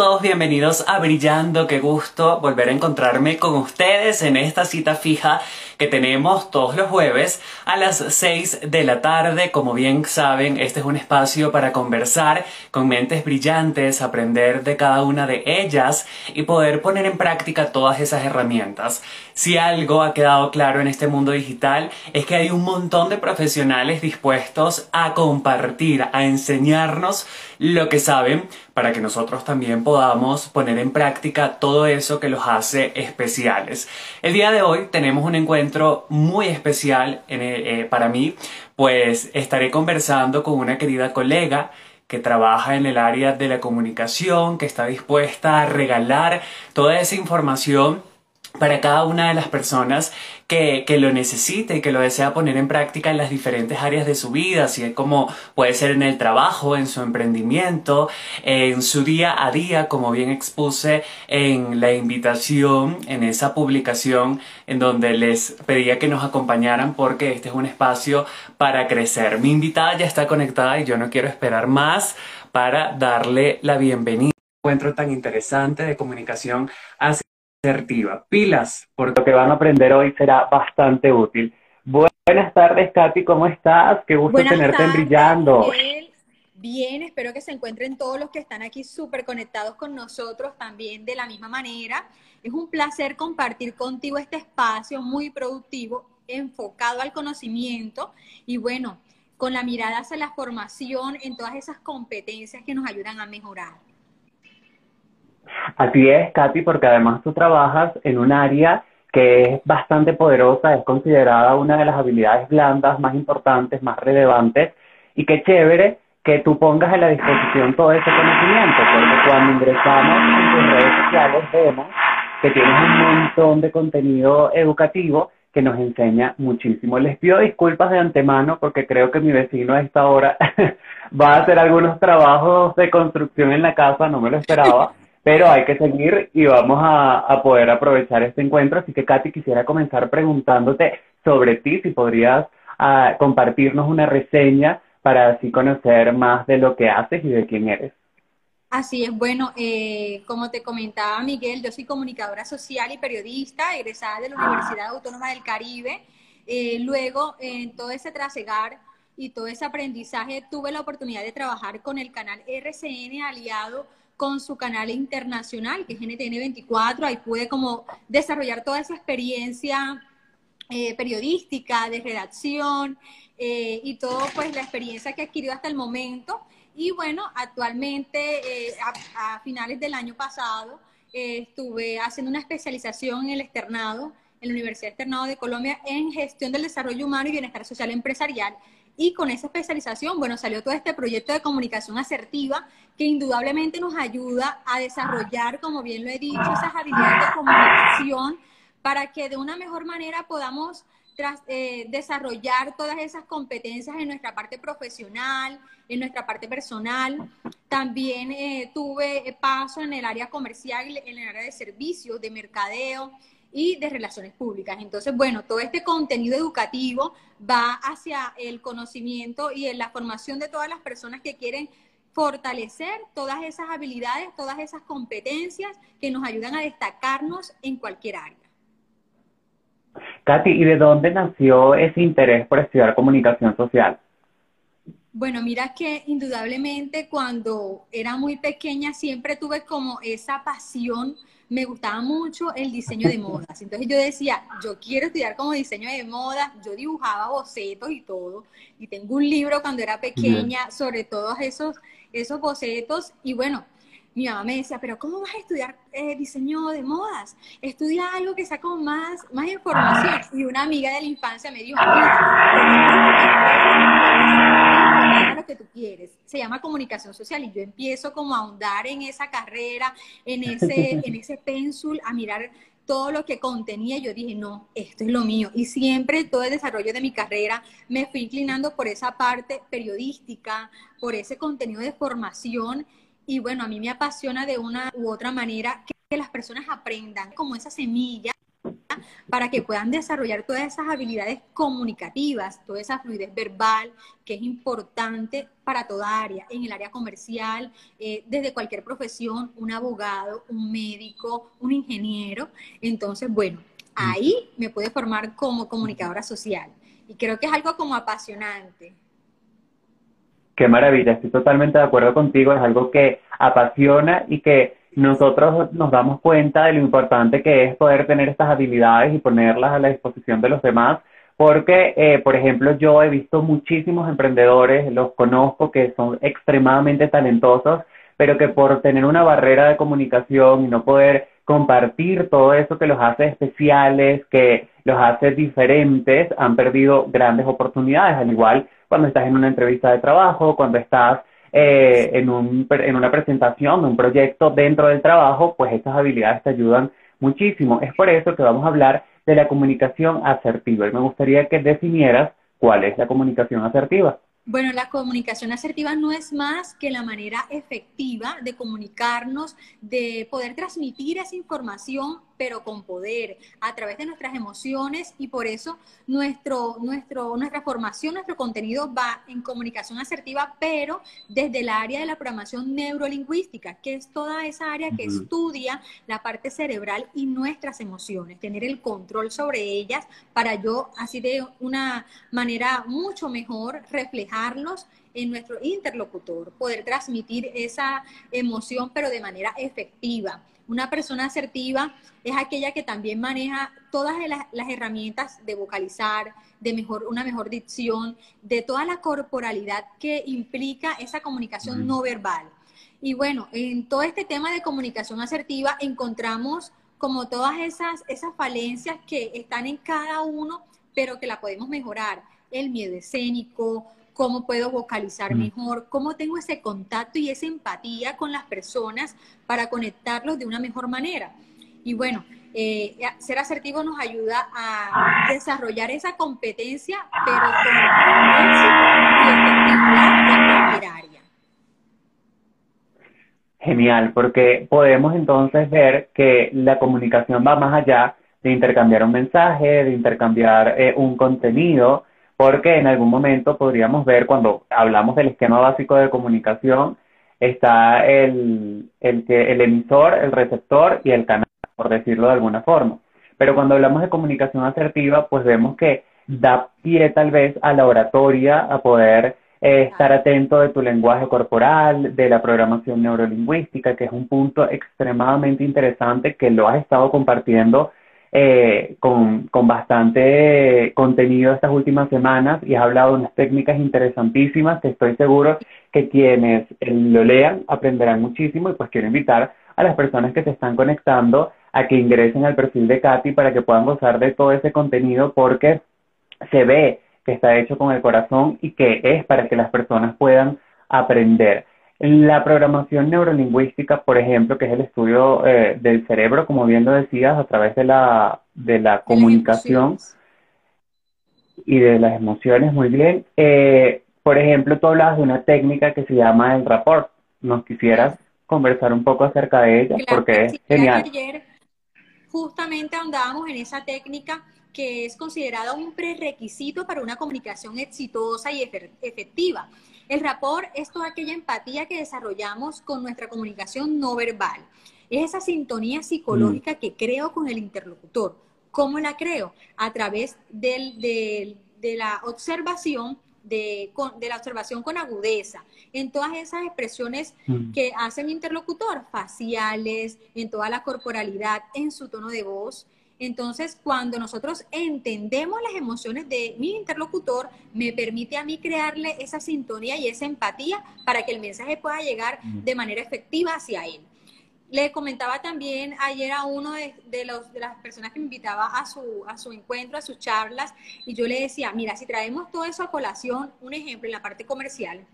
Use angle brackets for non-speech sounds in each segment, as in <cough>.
todos bienvenidos a Brillando, qué gusto volver a encontrarme con ustedes en esta cita fija que tenemos todos los jueves a las 6 de la tarde. Como bien saben, este es un espacio para conversar con mentes brillantes, aprender de cada una de ellas y poder poner en práctica todas esas herramientas. Si algo ha quedado claro en este mundo digital es que hay un montón de profesionales dispuestos a compartir, a enseñarnos lo que saben para que nosotros también podamos poner en práctica todo eso que los hace especiales. El día de hoy tenemos un encuentro muy especial eh, para mí, pues estaré conversando con una querida colega que trabaja en el área de la comunicación, que está dispuesta a regalar toda esa información para cada una de las personas que, que, lo necesite y que lo desea poner en práctica en las diferentes áreas de su vida, así es como puede ser en el trabajo, en su emprendimiento, en su día a día, como bien expuse en la invitación, en esa publicación en donde les pedía que nos acompañaran porque este es un espacio para crecer. Mi invitada ya está conectada y yo no quiero esperar más para darle la bienvenida. Encuentro tan interesante de comunicación asertiva. Pilas, porque lo que van a aprender hoy será bastante útil. Buenas tardes, Katy, ¿cómo estás? Qué gusto tenerte en Brillando. Bien, espero que se encuentren todos los que están aquí súper conectados con nosotros también de la misma manera. Es un placer compartir contigo este espacio muy productivo, enfocado al conocimiento y bueno, con la mirada hacia la formación en todas esas competencias que nos ayudan a mejorar. Así es, Katy, porque además tú trabajas en un área que es bastante poderosa, es considerada una de las habilidades blandas más importantes, más relevantes, y qué chévere que tú pongas a la disposición todo ese conocimiento, porque cuando ingresamos en tus redes sociales vemos que tienes un montón de contenido educativo que nos enseña muchísimo. Les pido disculpas de antemano porque creo que mi vecino a esta hora <laughs> va a hacer algunos trabajos de construcción en la casa, no me lo esperaba. Pero hay que seguir y vamos a, poder aprovechar este encuentro. Así que, Katy, quisiera comenzar preguntándote sobre ti, si podrías ah, compartirnos una reseña para así conocer más de lo que haces y de quién eres. Así es, bueno, eh, como te comentaba Miguel, yo soy comunicadora social y periodista, egresada de la Universidad Autónoma del Caribe. Eh, luego, en todo ese trasegar y todo ese aprendizaje, tuve la oportunidad de trabajar con el canal RCN aliado con su canal internacional, que es NTN 24. Ahí pude como desarrollar toda esa experiencia eh, periodística, de redacción eh, y todo pues la experiencia que he adquirido hasta el momento. Y bueno, actualmente eh, a, finales del año pasado estuve haciendo una especialización en el externado, en la Universidad Externado de Colombia, en gestión del desarrollo humano y bienestar social empresarial. Y con esa especialización, bueno, salió todo este proyecto de comunicación asertiva que indudablemente nos ayuda a desarrollar, como bien lo he dicho, esas habilidades de comunicación para que de una mejor manera podamos eh, desarrollar todas esas competencias en nuestra parte profesional, en nuestra parte personal. También eh, tuve paso en el área comercial, en el área de servicios, de mercadeo y de relaciones públicas. Entonces, bueno, todo este contenido educativo va hacia el conocimiento y en la formación de todas las personas que quieren fortalecer todas esas habilidades, todas esas competencias que nos ayudan a destacarnos en cualquier área. Katy, ¿y de dónde nació ese interés por estudiar comunicación social? Bueno, mira que indudablemente cuando era muy pequeña siempre tuve como esa pasión me gustaba mucho el diseño de <laughs> modas. Entonces yo decía, yo quiero estudiar como diseño de modas. Yo dibujaba bocetos y todo. Y tengo un libro cuando era pequeña sobre todos esos, esos bocetos. Y bueno, mi mamá me decía, pero ¿cómo vas a estudiar eh, diseño de modas? Estudia algo que sea como más, más información. Y una amiga de la infancia me dijo, lo que tú quieres. Se llama comunicación social y yo empiezo como a ahondar en esa carrera, en ese, en ese pénsul, a mirar todo lo que contenía, yo dije, no, esto es lo mío. Y siempre todo el desarrollo de mi carrera me fui inclinando por esa parte periodística, por ese contenido de formación. Y bueno, a mí me apasiona de una u otra manera que las personas aprendan como esa semilla para que puedan desarrollar todas esas habilidades comunicativas, toda esa fluidez verbal que es importante para toda área, en el área comercial, eh, desde cualquier profesión, un abogado, un médico, un ingeniero. Entonces, bueno, ahí me puede formar como comunicadora social. Y creo que es algo como apasionante. Qué maravilla, estoy totalmente de acuerdo contigo, es algo que apasiona y que nosotros nos damos cuenta de lo importante que es poder tener estas habilidades y ponerlas a la disposición de los demás, porque, eh, por ejemplo, yo he visto muchísimos emprendedores, los conozco, que son extremadamente talentosos, pero que por tener una barrera de comunicación y no poder compartir todo eso que los hace especiales, que los hace diferentes, han perdido grandes oportunidades, al igual cuando estás en una entrevista de trabajo, cuando estás eh, en, un, en una presentación de un proyecto dentro del trabajo, pues estas habilidades te ayudan muchísimo. Es por eso que vamos a hablar de la comunicación asertiva. Y me gustaría que definieras cuál es la comunicación asertiva. Bueno, la comunicación asertiva no es más que la manera efectiva de comunicarnos, de poder transmitir esa información pero con poder, a través de nuestras emociones y por eso nuestro, nuestro, nuestra formación, nuestro contenido va en comunicación asertiva, pero desde el área de la programación neurolingüística, que es toda esa área que estudia la parte cerebral y nuestras emociones, tener el control sobre ellas para yo así de una manera mucho mejor reflejarlos en nuestro interlocutor, poder transmitir esa emoción, pero de manera efectiva. Una persona asertiva es aquella que también maneja todas las, herramientas de vocalizar, de mejor, una mejor dicción, de toda la corporalidad que implica esa comunicación no verbal. Y bueno, en todo este tema de comunicación asertiva encontramos como todas esas, esas falencias que están en cada uno, pero que la podemos mejorar. El miedo escénico, cómo puedo vocalizar mm. mejor, cómo tengo ese contacto y esa empatía con las personas para conectarlos de una mejor manera. Y bueno, eh, ser asertivo nos ayuda a desarrollar esa competencia, pero con éxito y. Genial, porque podemos entonces ver que la comunicación va más allá de intercambiar un mensaje, de intercambiar eh, un contenido, porque en algún momento podríamos ver cuando hablamos del esquema básico de comunicación, está el, el, el emisor, el receptor y el canal, por decirlo de alguna forma. Pero cuando hablamos de comunicación asertiva, pues vemos que da pie tal vez a la oratoria, a poder eh, estar atento de tu lenguaje corporal, de la programación neurolingüística, que es un punto extremadamente interesante que lo has estado compartiendo eh, con, con, bastante contenido estas últimas semanas y has hablado de unas técnicas interesantísimas que estoy seguro que quienes lo lean aprenderán muchísimo y pues quiero invitar a las personas que se están conectando a que ingresen al perfil de Katy para que puedan gozar de todo ese contenido porque se ve que está hecho con el corazón y que es para que las personas puedan aprender. La programación neurolingüística, por ejemplo, que es el estudio eh, del cerebro, como bien lo decías, a través de la, de la comunicación y de las emociones, muy bien. Eh, por ejemplo, tú hablabas de una técnica que se llama el rapport. ¿Nos quisieras conversar un poco acerca de ella? porque es genial. Ayer justamente andábamos en esa técnica que es considerada un prerequisito para una comunicación exitosa y efectiva. El rapport es toda aquella empatía que desarrollamos con nuestra comunicación no verbal. Es esa sintonía psicológica que creo con el interlocutor. ¿Cómo la creo? A través de la observación de, la observación con agudeza, en todas esas expresiones mm. que hace mi interlocutor, faciales, en toda la corporalidad, en su tono de voz, entonces, cuando nosotros entendemos las emociones de mi interlocutor, me permite a mí crearle esa sintonía y esa empatía para que el mensaje pueda llegar de manera efectiva hacia él. Le comentaba también ayer a uno de, los, de las personas que me invitaba a su, a su encuentro, a sus charlas, y yo le decía, mira, si traemos todo eso a colación, un ejemplo en la parte comercial,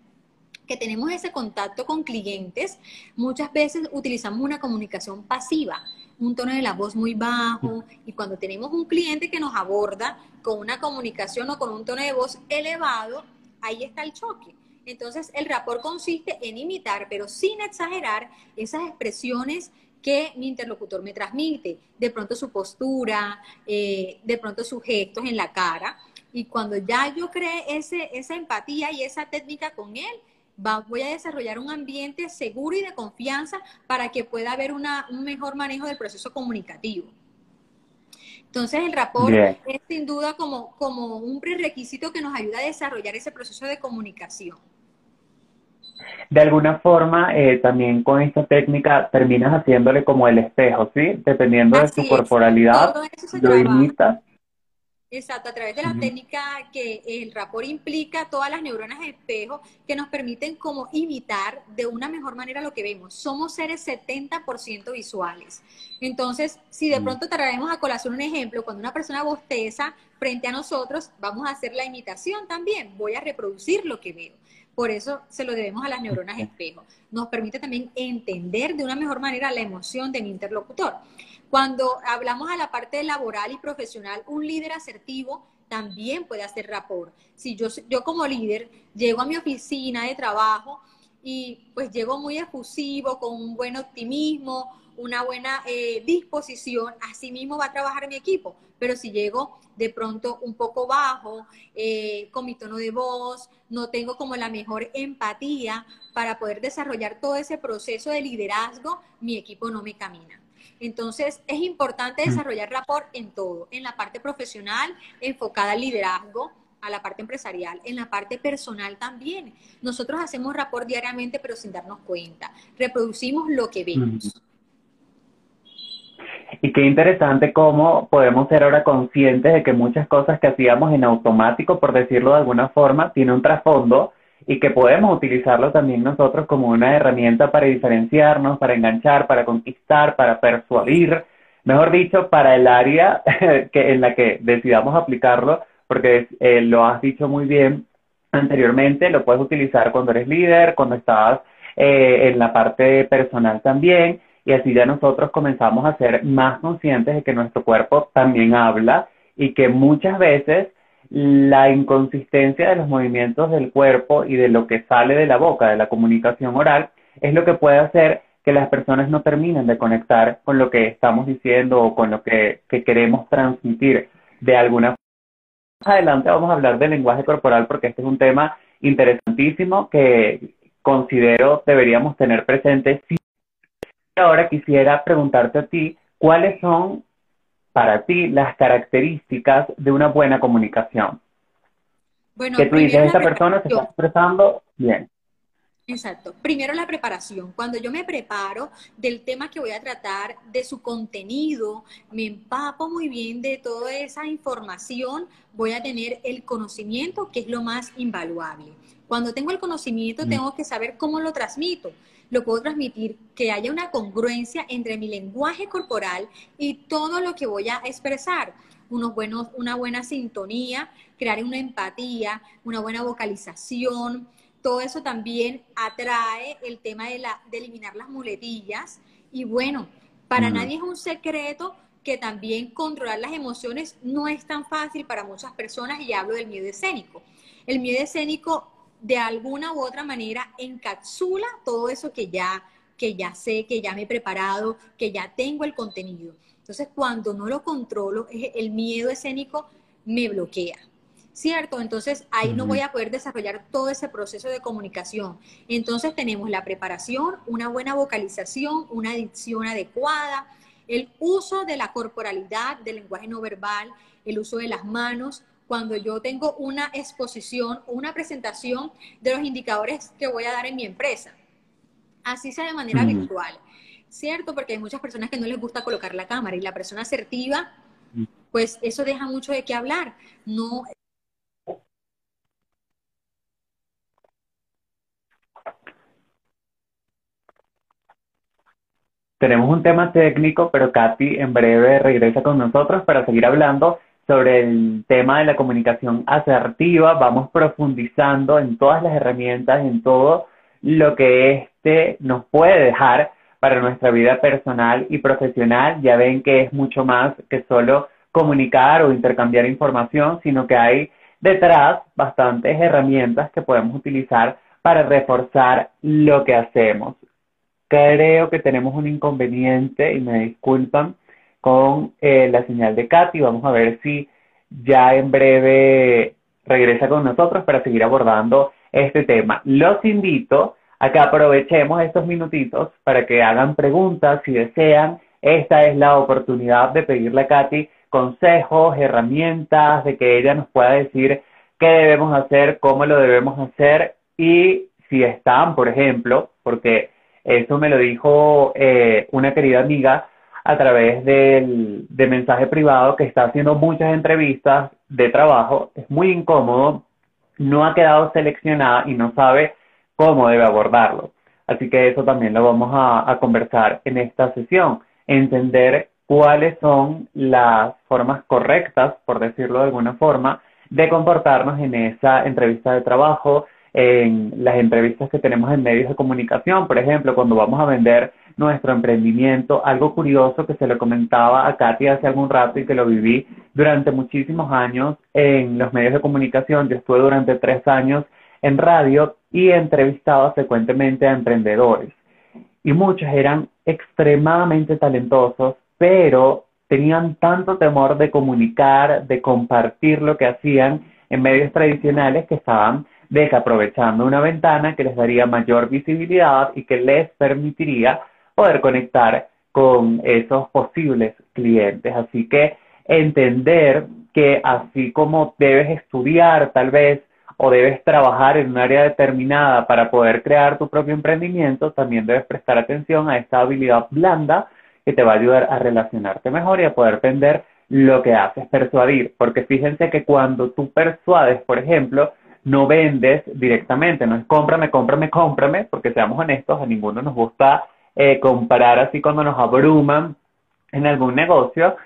que tenemos ese contacto con clientes, muchas veces utilizamos una comunicación pasiva un tono de la voz muy bajo y cuando tenemos un cliente que nos aborda con una comunicación o con un tono de voz elevado, ahí está el choque. Entonces, el rapport consiste en imitar, pero sin exagerar, esas expresiones que mi interlocutor me transmite, de pronto su postura, eh, de pronto sus gestos en la cara. Y cuando ya yo cree ese, esa empatía y esa técnica con él, voy a desarrollar un ambiente seguro y de confianza para que pueda haber una, un mejor manejo del proceso comunicativo. Entonces el rapport es sin duda como, como un prerequisito que nos ayuda a desarrollar ese proceso de comunicación de alguna forma eh, también con esta técnica terminas haciéndole como el espejo, ¿sí? Dependiendo de su corporalidad, lo imitas. Exacto, a través de la técnica que el rapport implica todas las neuronas de espejo que nos permiten como imitar de una mejor manera lo que vemos. Somos seres 70% visuales. Entonces, si de pronto traemos a colación un ejemplo, cuando una persona bosteza frente a nosotros, vamos a hacer la imitación también. Voy a reproducir lo que veo. Por eso se lo debemos a las neuronas espejo. Nos permite también entender de una mejor manera la emoción de mi interlocutor. Cuando hablamos a la parte laboral y profesional, un líder asertivo también puede hacer rapport. Si yo, yo como líder llego a mi oficina de trabajo y pues llego muy efusivo, con un buen optimismo, una buena eh, disposición, así mismo va a trabajar mi equipo. Pero si llego de pronto un poco bajo, eh, con mi tono de voz, no tengo como la mejor empatía para poder desarrollar todo ese proceso de liderazgo, mi equipo no me camina. Entonces, es importante mm. desarrollar rapport en todo, en la parte profesional, enfocada al liderazgo, a la parte empresarial, en la parte personal también. Nosotros hacemos rapport diariamente, pero sin darnos cuenta. Reproducimos lo que vemos. Y qué interesante cómo podemos ser ahora conscientes de que muchas cosas que hacíamos en automático, por decirlo de alguna forma, tiene un trasfondo y que podemos utilizarlo también nosotros como una herramienta para diferenciarnos, para enganchar, para conquistar, para persuadir, mejor dicho, para el área <laughs> que, en la que decidamos aplicarlo, porque eh, lo has dicho muy bien anteriormente, lo puedes utilizar cuando eres líder, cuando estás eh, en la parte personal también, y así ya nosotros comenzamos a ser más conscientes de que nuestro cuerpo también habla y que muchas veces la inconsistencia de los movimientos del cuerpo y de lo que sale de la boca, de la comunicación oral, es lo que puede hacer que las personas no terminen de conectar con lo que estamos diciendo o con lo que, queremos transmitir de alguna forma. Más adelante vamos a hablar del lenguaje corporal porque este es un tema interesantísimo que considero deberíamos tener presente ahora quisiera preguntarte a ti, ¿cuáles son para ti las características de una buena comunicación? Bueno, que tú dices, esta persona se está expresando bien. Exacto. Primero la preparación. Cuando yo me preparo del tema que voy a tratar, de su contenido, me empapo muy bien de toda esa información, voy a tener el conocimiento, que es lo más invaluable. Cuando tengo el conocimiento, mm. tengo que saber cómo lo transmito lo puedo transmitir, que haya una congruencia entre mi lenguaje corporal y todo lo que voy a expresar. Unos buenos, una buena sintonía, crear una empatía, una buena vocalización. Todo eso también atrae el tema de, la, de eliminar las muletillas. Y bueno, para nadie es un secreto que también controlar las emociones no es tan fácil para muchas personas y hablo del miedo escénico. El miedo escénico de alguna u otra manera encapsula todo eso que ya, que ya sé, que ya me he preparado, que ya tengo el contenido. Entonces, cuando no lo controlo, el miedo escénico me bloquea. ¿Cierto? Entonces ahí no voy a poder desarrollar todo ese proceso de comunicación. Entonces tenemos la preparación, una buena vocalización, una dicción adecuada, el uso de la corporalidad, del lenguaje no verbal, el uso de las manos, cuando yo tengo una exposición o una presentación de los indicadores que voy a dar en mi empresa. Así sea de manera virtual. ¿Cierto? Porque hay muchas personas que no les gusta colocar la cámara y la persona asertiva, pues eso deja mucho de qué hablar. No Tenemos un tema técnico, pero Katy en breve regresa con nosotros para seguir hablando sobre el tema de la comunicación asertiva, vamos profundizando en todas las herramientas, en todo lo que este nos puede dejar para nuestra vida personal y profesional. Ya ven que es mucho más que solo comunicar o intercambiar información, sino que hay detrás bastantes herramientas que podemos utilizar para reforzar lo que hacemos. creo que tenemos un inconveniente y me disculpan con eh, la señal de Katy. Vamos a ver si ya en breve regresa con nosotros para seguir abordando este tema. Los invito a que aprovechemos estos minutitos para que hagan preguntas si desean. Esta es la oportunidad de pedirle a Katy consejos, herramientas, de que ella nos pueda decir qué debemos hacer, cómo lo debemos hacer y si están, por ejemplo, porque eso me lo dijo eh, una querida amiga a través del, de mensaje privado que está haciendo muchas entrevistas de trabajo, es muy incómodo, no ha quedado seleccionada y no sabe cómo debe abordarlo. Así que eso también lo vamos a, a conversar en esta sesión, entender cuáles son las formas correctas, por decirlo de alguna forma, de comportarnos en esa entrevista de trabajo, en las entrevistas que tenemos en medios de comunicación, por ejemplo, cuando vamos a vender nuestro emprendimiento, algo curioso que se lo comentaba a Katy hace algún rato y que lo viví durante muchísimos años en los medios de comunicación. Yo estuve durante tres años en radio y entrevistaba frecuentemente a emprendedores. Y muchos eran extremadamente talentosos, pero tenían tanto temor de comunicar, de compartir lo que hacían en medios tradicionales que estaban desaprovechando una ventana que les daría mayor visibilidad y que les permitiría poder conectar con esos posibles clientes. Así que entender que así como debes estudiar tal vez o debes trabajar en un área determinada para poder crear tu propio emprendimiento, también debes prestar atención a esta habilidad blanda que te va a ayudar a relacionarte mejor y a poder vender lo que haces, persuadir, porque fíjense que cuando tú persuades, por ejemplo, no vendes directamente, no es cómprame, cómprame, cómprame, porque seamos honestos, a ninguno nos gusta eh, comparar así cuando nos abruman en algún negocio,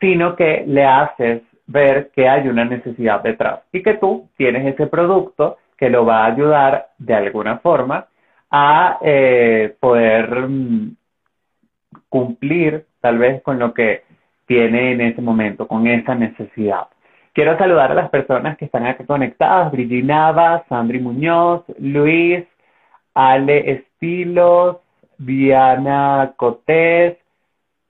sino que le haces ver que hay una necesidad detrás y que tú tienes ese producto que lo va a ayudar de alguna forma a eh, poder mm, cumplir tal vez con lo que tiene en ese momento, con esa necesidad. Quiero saludar a las personas que están aquí conectadas, Brigitte Nava, Sandri Muñoz, Luis, Ale Estilos, Diana Cotés,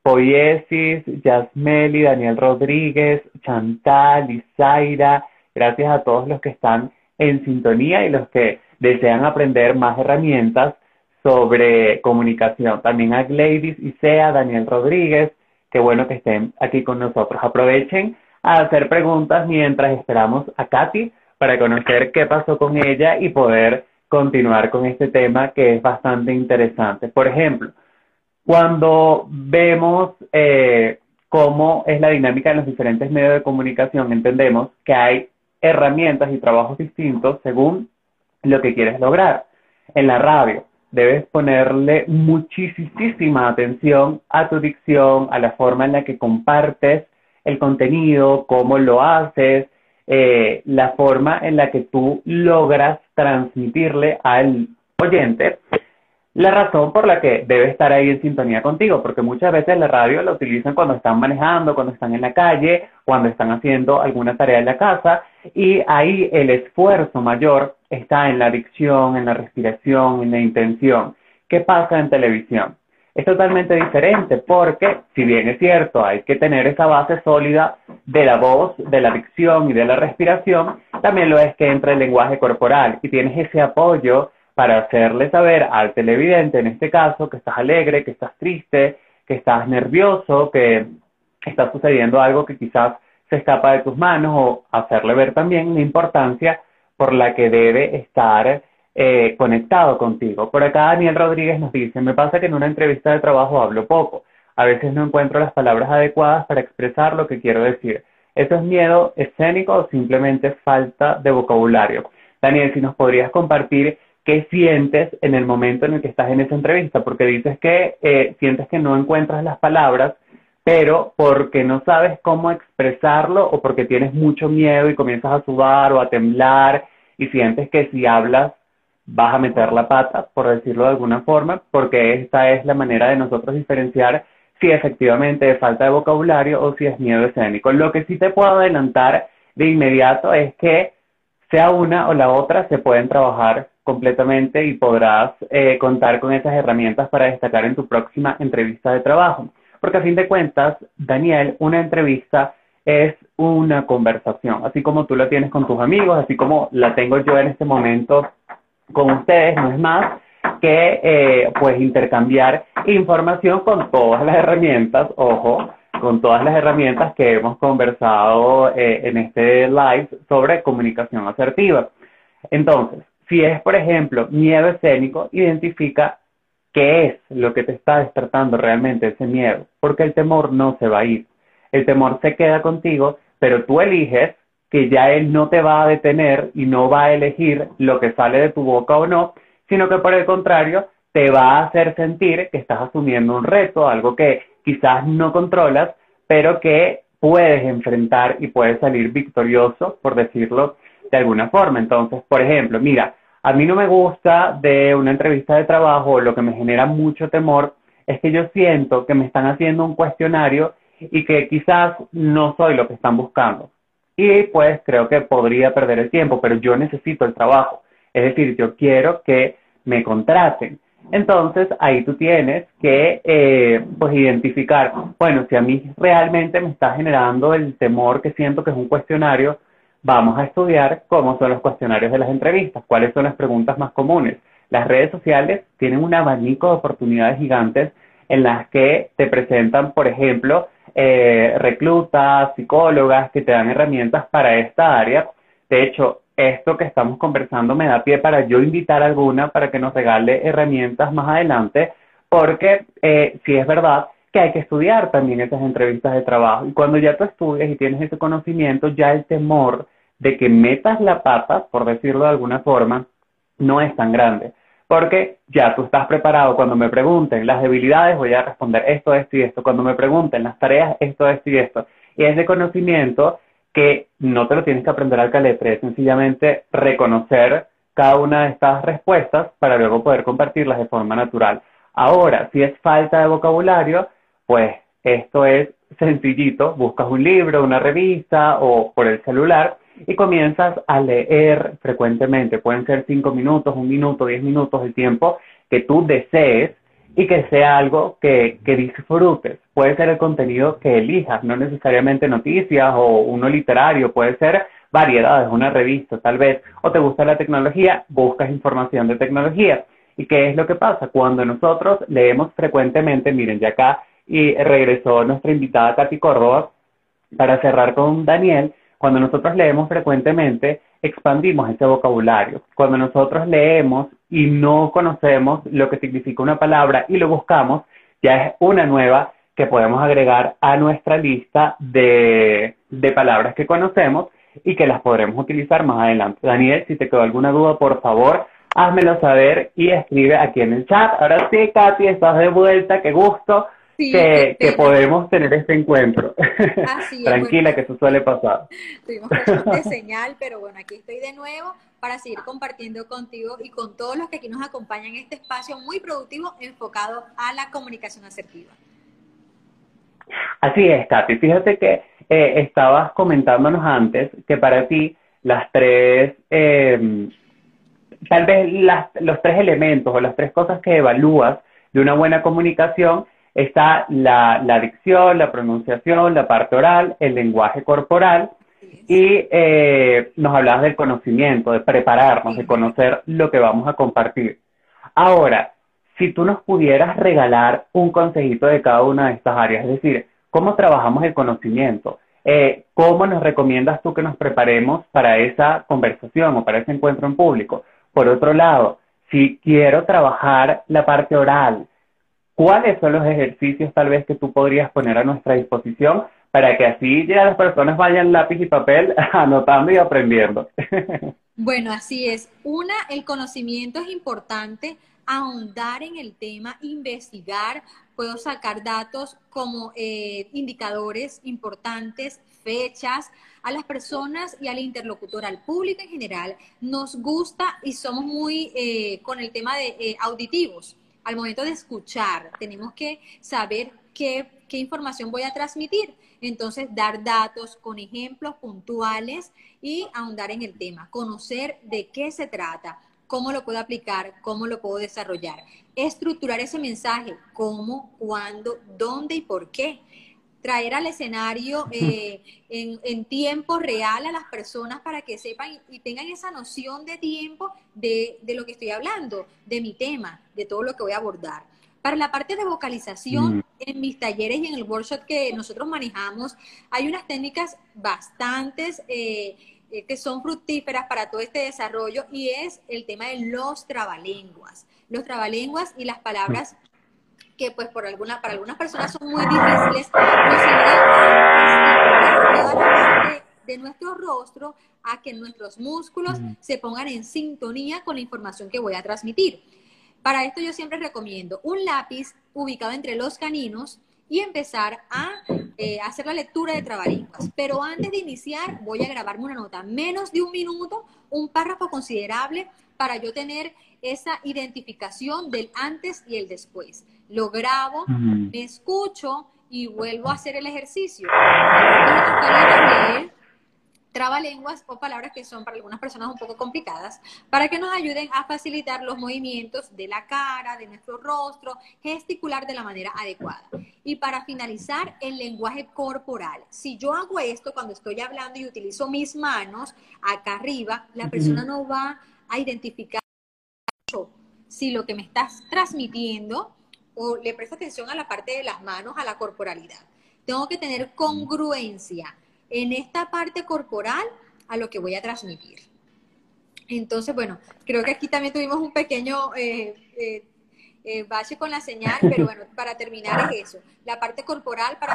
Poiesis, Yasmeli, Daniel Rodríguez, Chantal, Isaira, gracias a todos los que están en sintonía y los que desean aprender más herramientas sobre comunicación. También a Gladys Isea, Daniel Rodríguez, qué bueno que estén aquí con nosotros. Aprovechen a hacer preguntas mientras esperamos a Katy para conocer qué pasó con ella y poder continuar con este tema que es bastante interesante. Por ejemplo, cuando vemos eh, cómo es la dinámica en los diferentes medios de comunicación, entendemos que hay herramientas y trabajos distintos según lo que quieres lograr. En la radio, debes ponerle muchísima atención a tu dicción, a la forma en la que compartes el contenido, cómo lo haces, eh, la forma en la que tú logras transmitirle al oyente la razón por la que debe estar ahí en sintonía contigo, porque muchas veces la radio la utilizan cuando están manejando, cuando están en la calle, cuando están haciendo alguna tarea en la casa, y ahí el esfuerzo mayor está en la dicción, en la respiración, en la intención. ¿Qué pasa en televisión? Es totalmente diferente porque, si bien es cierto, hay que tener esa base sólida de la voz, de la dicción y de la respiración, también lo es que entra el lenguaje corporal y tienes ese apoyo para hacerle saber al televidente, en este caso, que estás alegre, que estás triste, que estás nervioso, que está sucediendo algo que quizás se escapa de tus manos o hacerle ver también la importancia por la que debe estar eh, conectado contigo. Por acá Daniel Rodríguez nos dice, me pasa que en una entrevista de trabajo hablo poco. A veces no encuentro las palabras adecuadas para expresar lo que quiero decir. ¿Eso es miedo escénico o simplemente falta de vocabulario? Daniel, si nos podrías compartir qué sientes en el momento en el que estás en esa entrevista, porque dices que eh, sientes que no encuentras las palabras, pero porque no sabes cómo expresarlo o porque tienes mucho miedo y comienzas a sudar o a temblar y sientes que si hablas vas a meter la pata, por decirlo de alguna forma, porque esta es la manera de nosotros diferenciar si efectivamente es falta de vocabulario o si es miedo escénico. Lo que sí te puedo adelantar de inmediato es que sea una o la otra se pueden trabajar completamente y podrás eh, contar con esas herramientas para destacar en tu próxima entrevista de trabajo. Porque a fin de cuentas, Daniel, una entrevista es una conversación, así como tú la tienes con tus amigos, así como la tengo yo en este momento con ustedes, no es más que eh, pues intercambiar información con todas las herramientas, ojo, con todas las herramientas que hemos conversado eh, en este live sobre comunicación asertiva. Entonces, si es, por ejemplo, miedo escénico, identifica qué es lo que te está despertando realmente ese miedo, porque el temor no se va a ir. El temor se queda contigo, pero tú eliges que ya él no te va a detener y no va a elegir lo que sale de tu boca o no, sino que por el contrario te va a hacer sentir que estás asumiendo un reto, algo que quizás no controlas, pero que puedes enfrentar y puedes salir victorioso, por decirlo de alguna forma. Entonces, por ejemplo, mira, a mí no me gusta de una entrevista de trabajo, lo que me genera mucho temor es que yo siento que me están haciendo un cuestionario y que quizás no soy lo que están buscando. Y pues creo que podría perder el tiempo, pero yo necesito el trabajo. Es decir, yo quiero que me contraten. Entonces ahí tú tienes que eh, pues identificar, bueno, si a mí realmente me está generando el temor que siento que es un cuestionario, vamos a estudiar cómo son los cuestionarios de las entrevistas, cuáles son las preguntas más comunes. Las redes sociales tienen un abanico de oportunidades gigantes en las que te presentan, por ejemplo, eh, reclutas, psicólogas que te dan herramientas para esta área. De hecho, esto que estamos conversando me da pie para yo invitar a alguna para que nos regale herramientas más adelante, porque eh, sí es verdad que hay que estudiar también esas entrevistas de trabajo. Y cuando ya tú estudias y tienes ese conocimiento, ya el temor de que metas la pata, por decirlo de alguna forma, no es tan grande. Porque ya tú estás preparado. Cuando me pregunten las debilidades, voy a responder esto, esto y esto. Cuando me pregunten las tareas, esto, esto y esto. Y ese conocimiento que no te lo tienes que aprender al caletre, es sencillamente reconocer cada una de estas respuestas para luego poder compartirlas de forma natural. Ahora, si es falta de vocabulario, pues esto es sencillito, buscas un libro, una revista o por el celular y comienzas a leer frecuentemente. Pueden ser cinco minutos, un minuto, diez minutos, el tiempo que tú desees y que sea algo que, que, disfrutes. Puede ser el contenido que elijas, no necesariamente noticias o uno literario, puede ser variedades, una revista tal vez, o te gusta la tecnología, buscas información de tecnología. ¿Y qué es lo que pasa? Cuando nosotros leemos frecuentemente, miren, ya acá y regresó nuestra invitada Katy Córdoba, para cerrar con Daniel, cuando nosotros leemos frecuentemente, expandimos ese vocabulario. Cuando nosotros leemos y no conocemos lo que significa una palabra y lo buscamos, ya es una nueva que podemos agregar a nuestra lista de, de palabras que conocemos y que las podremos utilizar más adelante. Daniel, si te quedó alguna duda, por favor, házmelo saber y escribe aquí en el chat. Ahora sí, Katy, estás de vuelta, qué gusto que, podemos tener este encuentro. <laughs> Tranquila, que eso suele pasar. Tuvimos <laughs> de señal, pero bueno, aquí estoy de nuevo para seguir compartiendo contigo y con todos los que aquí nos acompañan en este espacio muy productivo enfocado a la comunicación asertiva. Así es, Katy. Fíjate que eh, estabas comentándonos antes que para ti las tres, em, tal vez las, los tres elementos o las tres cosas que evalúas de una buena comunicación está la, la dicción, la pronunciación, la parte oral, el lenguaje corporal y eh, nos hablabas del conocimiento, de prepararnos, de conocer lo que vamos a compartir. Ahora, si tú nos pudieras regalar un consejito de cada una de estas áreas, es decir, ¿cómo trabajamos el conocimiento? Eh, ¿Cómo nos recomiendas tú que nos preparemos para esa conversación o para ese encuentro en público? Por otro lado, si quiero trabajar la parte oral, cuáles son los ejercicios tal vez que tú podrías poner a nuestra disposición para que así ya las personas vayan lápiz y papel <laughs> anotando y aprendiendo. Bueno, así es. Una, el conocimiento es importante, ahondar en el tema, investigar, puedo sacar datos como eh, indicadores importantes, fechas, a las personas y al interlocutor, al público en general, nos gusta y somos muy eh, con el tema de eh, auditivos al momento de escuchar, tenemos que saber qué, información voy a transmitir. Entonces, dar datos con ejemplos puntuales y ahondar en el tema, conocer de qué se trata. cómo lo puedo aplicar, cómo lo puedo desarrollar. Estructurar ese mensaje, cómo, cuándo, dónde y por qué. Traer al escenario eh, en, tiempo real a las personas para que sepan y, tengan esa noción de tiempo de, de lo que estoy hablando, de mi tema, de todo lo que voy a abordar. Para la parte de vocalización, mm. en mis talleres y en el workshop que nosotros manejamos, hay unas técnicas bastantes eh, eh, que son fructíferas para todo este desarrollo y es el tema de los trabalenguas. Los trabalenguas y las palabras que pues por alguna, para algunas personas son muy difíciles, de nuestro rostro a que nuestros músculos se pongan en sintonía con la información que voy a transmitir. Para esto yo siempre recomiendo un lápiz ubicado entre los caninos y empezar a eh, hacer la lectura de trabalenguas. Pero antes de iniciar voy a grabarme una nota, menos de un minuto, un párrafo considerable para yo tener esa identificación del antes y el después. Lo grabo, me escucho y vuelvo a hacer el ejercicio trabalenguas o palabras que son para algunas personas un poco complicadas, para que nos ayuden a facilitar los movimientos de la cara, de nuestro rostro, gesticular de la manera adecuada. Y para finalizar, el lenguaje corporal. Si yo hago esto cuando estoy hablando y utilizo mis manos acá arriba, la persona no va a identificar si lo que me estás transmitiendo o le presta atención a la parte de las manos, a la corporalidad. Tengo que tener congruencia en esta parte corporal a lo que voy a transmitir. Entonces, bueno, creo que aquí también tuvimos un pequeño eh, eh, eh bache con la señal, pero bueno, <laughs> para terminar es eso, la parte corporal para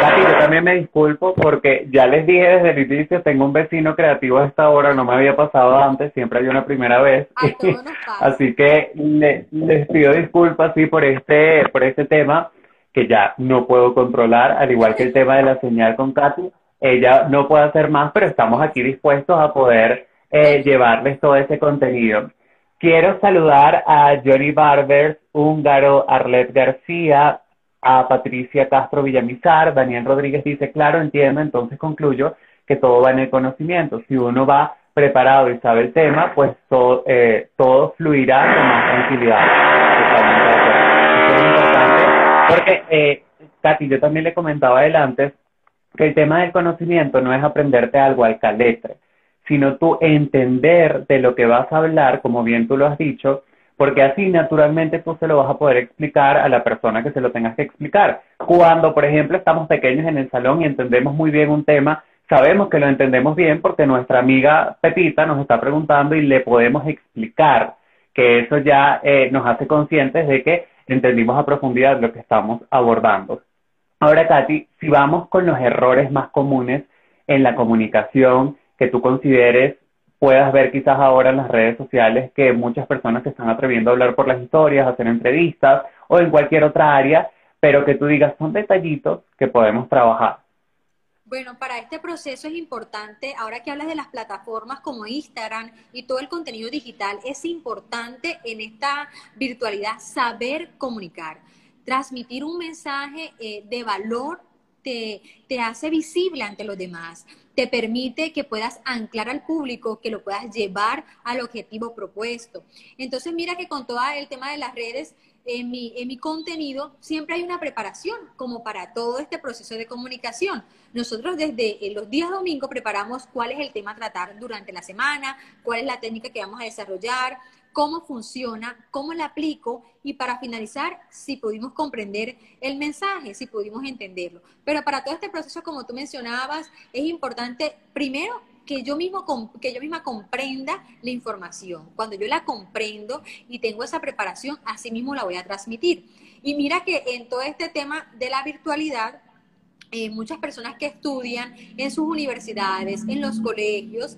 Katy, yo también me disculpo porque ya les dije desde el inicio, tengo un vecino creativo a esta hora, no me había pasado antes, siempre hay una primera vez. <laughs> Así que les pido disculpas sí por este, por este tema que ya no puedo controlar, al igual que el tema de la señal con Katy. Ella no puede hacer más, pero estamos aquí dispuestos a poder eh, llevarles todo ese contenido. Quiero saludar a Johnny Barbers, Húngaro, Arlet García, a Patricia Castro Villamizar, Daniel Rodríguez dice, claro, entiendo, entonces concluyo que todo va en el conocimiento. Si uno va preparado y sabe el tema, pues todo, eh, todo fluirá con más tranquilidad. Porque, eh, Katy, yo también le comentaba adelante que el tema del conocimiento no es aprenderte algo al caletre, sino tú entender de lo que vas a hablar, como bien tú lo has dicho, porque así naturalmente tú se lo vas a poder explicar a la persona que se lo tengas que explicar. Cuando, por ejemplo, estamos pequeños en el salón y entendemos muy bien un tema, sabemos que lo entendemos bien porque nuestra amiga Pepita nos está preguntando y le podemos explicar que eso ya eh, nos hace conscientes de que entendimos a profundidad lo que estamos abordando. Ahora, Katy, si vamos con los errores más comunes en la comunicación que tú consideres, puedas ver quizás ahora en las redes sociales que muchas personas se están atreviendo a hablar por las historias, a hacer entrevistas o en cualquier otra área, pero que tú digas son detallitos que podemos trabajar. Bueno, para este proceso es importante, ahora que hablas de las plataformas como Instagram y todo el contenido digital, es importante en esta virtualidad saber comunicar, transmitir un mensaje eh, de valor te, hace visible ante los demás, te permite que puedas anclar al público, que lo puedas llevar al objetivo propuesto. Entonces, mira que con todo el tema de las redes, en mi, en mi contenido siempre hay una preparación, como para todo este proceso de comunicación. Nosotros desde eh, los días domingos preparamos cuál es el tema a tratar durante la semana, cuál es la técnica que vamos a desarrollar, cómo funciona, cómo la aplico y para finalizar, si pudimos comprender el mensaje, si pudimos entenderlo. Pero para todo este proceso, como tú mencionabas, es importante primero que yo, mismo, que yo misma comprenda la información. Cuando yo la comprendo y tengo esa preparación, así mismo la voy a transmitir. Y mira que en todo este tema de la virtualidad, eh, muchas personas que estudian en sus universidades, en los colegios,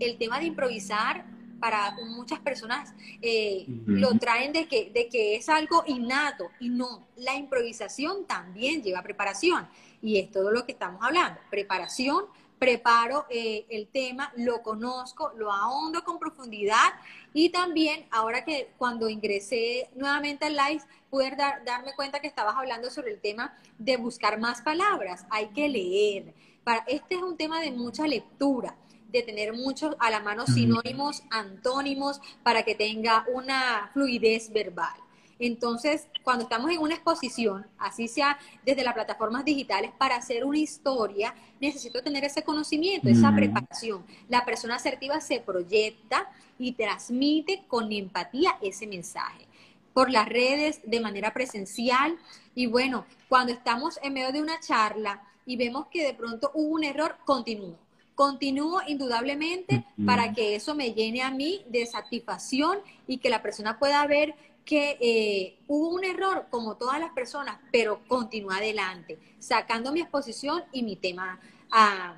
el tema de improvisar para muchas personas eh, lo traen de que, de que es algo innato. Y no, la improvisación también lleva preparación. Y es todo lo que estamos hablando, preparación preparo eh, el tema, lo conozco, lo ahondo con profundidad. Y también ahora que cuando ingresé nuevamente al live pude darme cuenta que estabas hablando sobre el tema de buscar más palabras, hay que leer. Para, este es un tema de mucha lectura. De tener muchos a la mano sinónimos, antónimos, para que tenga una fluidez verbal. Entonces, cuando estamos en una exposición, así sea desde las plataformas digitales, para hacer una historia, necesito tener ese conocimiento, esa preparación. La persona asertiva se proyecta y transmite con empatía ese mensaje por las redes, de manera presencial. Y bueno, cuando estamos en medio de una charla y vemos que de pronto hubo un error, continúo. Continúo indudablemente para que eso me llene a mí de satisfacción y que la persona pueda ver que eh, hubo un error como todas las personas, pero continúa adelante, sacando mi exposición y mi tema a,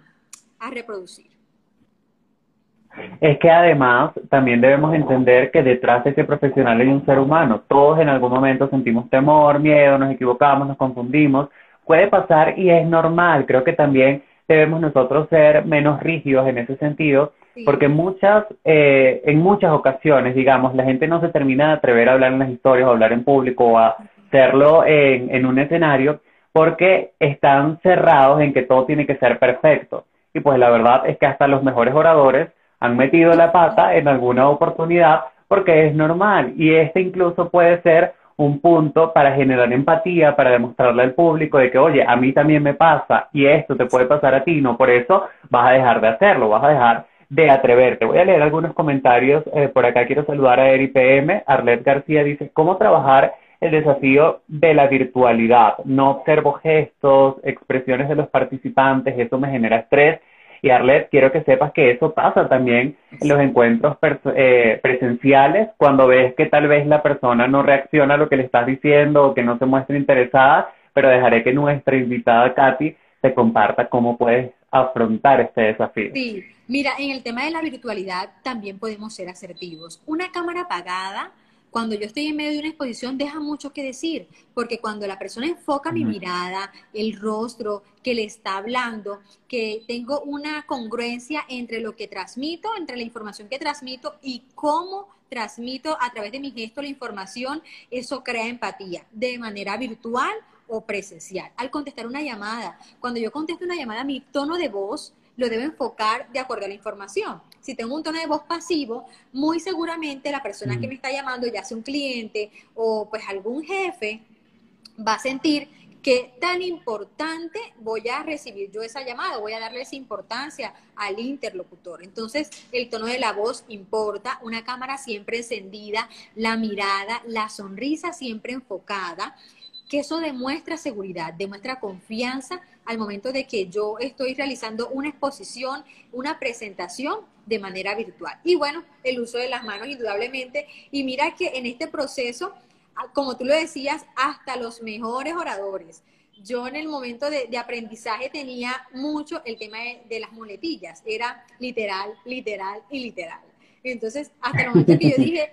a reproducir. Es que además también debemos entender que detrás de ese profesional hay un ser humano. Todos en algún momento sentimos temor, miedo, nos equivocamos, nos confundimos. Puede pasar y es normal. Creo que también debemos nosotros ser menos rígidos en ese sentido, porque muchas, eh, en muchas ocasiones, digamos, la gente no se termina de atrever a hablar en las historias, o hablar en público, o a hacerlo en, en un escenario, porque están cerrados en que todo tiene que ser perfecto. Y pues la verdad es que hasta los mejores oradores han metido la pata en alguna oportunidad porque es normal y este incluso puede ser un punto para generar empatía, para demostrarle al público de que, oye, a mí también me pasa y esto te puede pasar a ti, no por eso vas a dejar de hacerlo, vas a dejar de atreverte. Voy a leer algunos comentarios eh, por acá. Quiero saludar a Eri PM. Arlet García dice, ¿cómo trabajar el desafío de la virtualidad? No observo gestos, expresiones de los participantes, eso me genera estrés y Arlet, quiero que sepas que eso pasa también en los encuentros eh, presenciales, cuando ves que tal vez la persona no reacciona a lo que le estás diciendo o que no se muestra interesada, pero dejaré que nuestra invitada Katy te comparta cómo puedes afrontar este desafío. Sí, mira, en el tema de la virtualidad también podemos ser asertivos. Una cámara apagada cuando yo estoy en medio de una exposición deja mucho que decir, porque cuando la persona enfoca mi mirada, el rostro que le está hablando, que tengo una congruencia entre lo que transmito, entre la información que transmito y cómo transmito a través de mi gesto la información, eso crea empatía de manera virtual o presencial. Al contestar una llamada, cuando yo contesto una llamada, mi tono de voz lo debo enfocar de acuerdo a la información. Si tengo un tono de voz pasivo, muy seguramente la persona que me está llamando, ya sea un cliente o pues algún jefe, va a sentir que tan importante voy a recibir yo esa llamada, voy a darle esa importancia al interlocutor. Entonces, el tono de la voz importa, una cámara siempre encendida, la mirada, la sonrisa siempre enfocada que eso demuestra seguridad, demuestra confianza al momento de que yo estoy realizando una exposición, una presentación de manera virtual. Y bueno, el uso de las manos indudablemente. Y mira que en este proceso, ah, como tú lo decías, hasta los mejores oradores. Yo en el momento de, aprendizaje tenía mucho el tema de, de las muletillas. Era literal, literal y literal. Entonces, hasta el momento que yo <laughs> dije,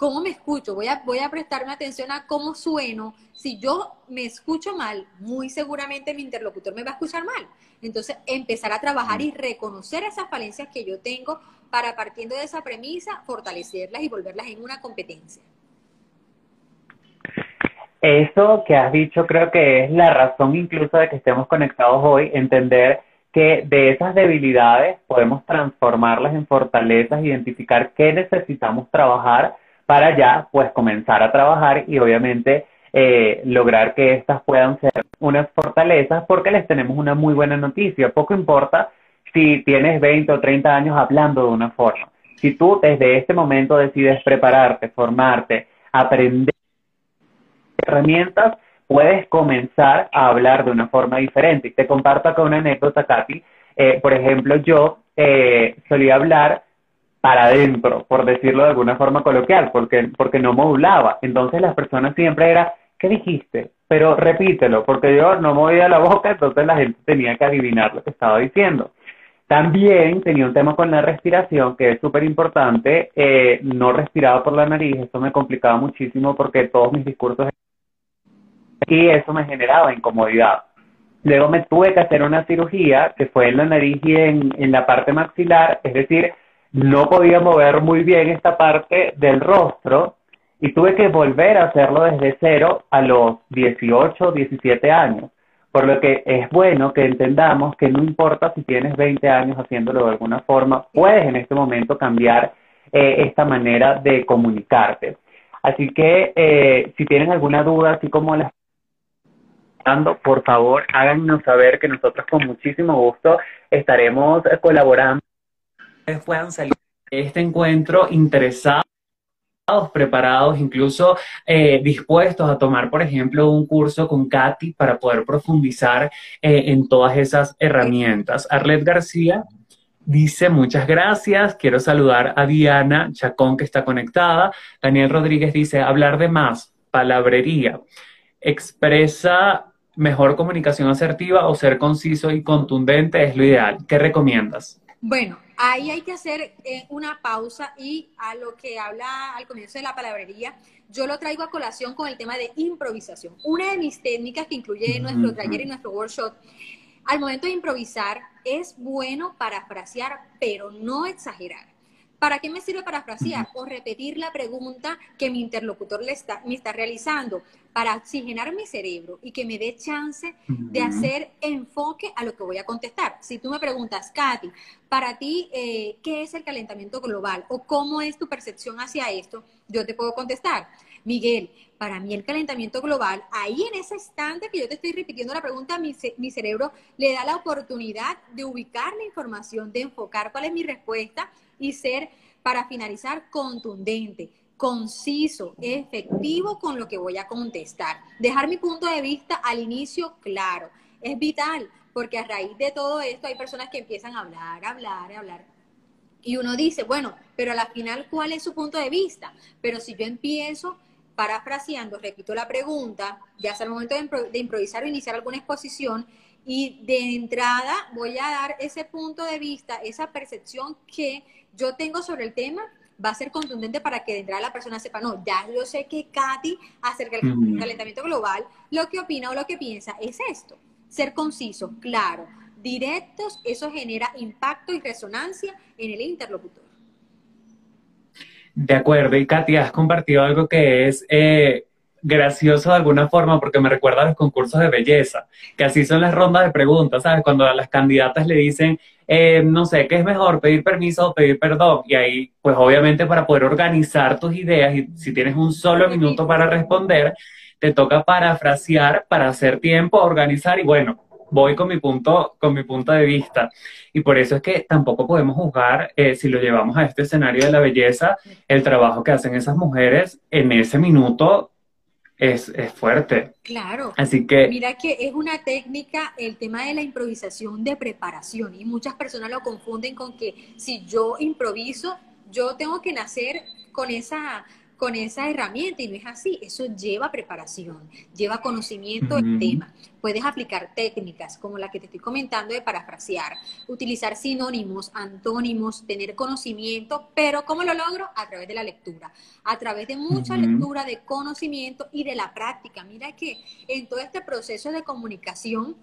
cómo me escucho, voy a, voy a prestarme atención a cómo sueno. Si yo me escucho mal, muy seguramente mi interlocutor me va a escuchar mal. Entonces, empezar a trabajar y reconocer esas falencias que yo tengo para, partiendo de esa premisa, fortalecerlas y volverlas en una competencia. Eso que has dicho creo que es la razón incluso de que estemos conectados hoy, entender que de esas debilidades podemos transformarlas en fortalezas, identificar qué necesitamos trabajar para ya pues comenzar a trabajar y obviamente eh, lograr que estas puedan ser unas fortalezas porque les tenemos una muy buena noticia. Poco importa si tienes 20 o 30 años hablando de una forma. Si tú desde este momento decides prepararte, formarte, aprender herramientas, puedes comenzar a hablar de una forma diferente. Y te comparto acá una anécdota, Katy. Eh, por ejemplo, yo eh, solía hablar para adentro, por decirlo de alguna forma coloquial, porque, porque no modulaba. Entonces las personas siempre era, ¿qué dijiste? Pero repítelo, porque yo no movía la boca, entonces la gente tenía que adivinar lo que estaba diciendo. También tenía un tema con la respiración que es súper importante. Eh, no respiraba por la nariz, eso me complicaba muchísimo porque todos mis discursos y eso me generaba incomodidad. Luego me tuve que hacer una cirugía que fue en la nariz y en, en la parte maxilar, es decir, no podía mover muy bien esta parte del rostro y tuve que volver a hacerlo desde cero a los 18, 17 años, Por lo que es bueno que entendamos que no importa si tienes 20 años haciéndolo de alguna forma, puedes en este momento cambiar eh, esta manera de comunicarte. Así que eh, si tienen alguna duda, así como las por favor háganos saber que nosotros con muchísimo gusto estaremos colaborando. Puedan salir de este encuentro interesados preparados, incluso eh, dispuestos a tomar, por ejemplo, un curso con Katy para poder profundizar eh, en todas esas herramientas. Arlet García dice muchas gracias, quiero saludar a Diana Chacón que está conectada. Daniel Rodríguez dice hablar de más, palabrería, expresa mejor comunicación asertiva o ser conciso y contundente es lo ideal. ¿Qué recomiendas? Bueno, ahí hay que hacer eh, una pausa y a lo que habla al comienzo de la palabrería, yo lo traigo a colación con el tema de improvisación. Una de mis técnicas que incluye en nuestro taller y nuestro workshop, al momento de improvisar es bueno parafrasear, pero no exagerar. ¿Para qué me sirve parafrasear? O repetir la pregunta que mi interlocutor le está, me está realizando para oxigenar mi cerebro y que me dé chance de hacer enfoque a lo que voy a contestar. Si tú me preguntas, Katy, para ti, eh, ¿qué es el calentamiento global? ¿O cómo es tu percepción hacia esto? Yo te puedo contestar. Miguel, para mí el calentamiento global, ahí en ese instante que yo te estoy repitiendo la pregunta, mi, mi cerebro le da la oportunidad de ubicar la información, de enfocar cuál es mi respuesta y ser, para finalizar, contundente, conciso, efectivo con lo que voy a contestar. Dejar mi punto de vista al inicio claro. Es vital, porque a raíz de todo esto hay personas que empiezan a hablar, hablar, hablar. Y uno dice, bueno, pero al final, ¿cuál es su punto de vista? Pero si yo empiezo parafraseando, repito la pregunta, ya sea el momento de, de improvisar o iniciar alguna exposición, y de entrada voy a dar ese punto de vista, esa percepción que yo tengo sobre el tema, va a ser contundente para que de entrada la persona sepa, no, ya yo sé que Katy acerca del calentamiento global, lo que opina o lo que piensa es esto. Ser conciso, claro, directos, eso genera impacto y resonancia en el interlocutor. De acuerdo, y Katy, has compartido algo que es eh, gracioso de alguna forma porque me recuerda a los concursos de belleza, que así son las rondas de preguntas, ¿sabes? Cuando a las candidatas le dicen, eh, no sé, ¿qué es mejor, pedir permiso o pedir perdón? Y ahí, pues obviamente para poder organizar tus ideas y si tienes un solo minuto para responder, te toca parafrasear para hacer tiempo, organizar y bueno, voy con mi punto, con mi punto de vista. Y por eso es que tampoco podemos juzgar, eh, si lo llevamos a este escenario de la belleza, el trabajo que hacen esas mujeres en ese minuto es, fuerte. Claro. Así que. Mira que es una técnica, el tema de la improvisación de preparación. Y muchas personas lo confunden con que si yo improviso, yo tengo que nacer con esa con esa herramienta y no es así. Eso lleva preparación, lleva conocimiento del tema. Puedes aplicar técnicas como la que te estoy comentando de parafrasear, utilizar sinónimos, antónimos, tener conocimiento, pero ¿cómo lo logro? A través de la lectura, a través de mucha lectura, de conocimiento y de la práctica. Mira que en todo este proceso de comunicación,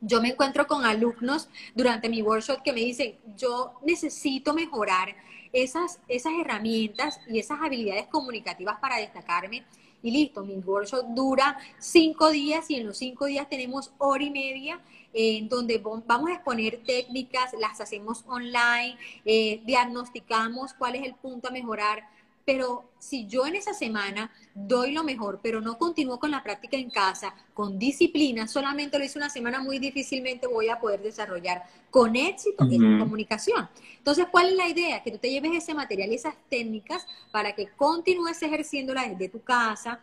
yo me encuentro con alumnos durante mi workshop que me dicen, yo necesito mejorar esas, esas herramientas y esas habilidades comunicativas para destacarme. Y listo, mi workshop dura cinco días y en los cinco días tenemos hora y media en donde vamos a exponer técnicas, las hacemos online, eh, diagnosticamos cuál es el punto a mejorar pero si yo en esa semana doy lo mejor, pero no continúo con la práctica en casa, con disciplina, solamente lo hice una semana, muy difícilmente voy a poder desarrollar con éxito esa comunicación. Entonces, ¿cuál es la idea? Que tú te lleves ese material y esas técnicas para que continúes ejerciéndolas desde tu casa.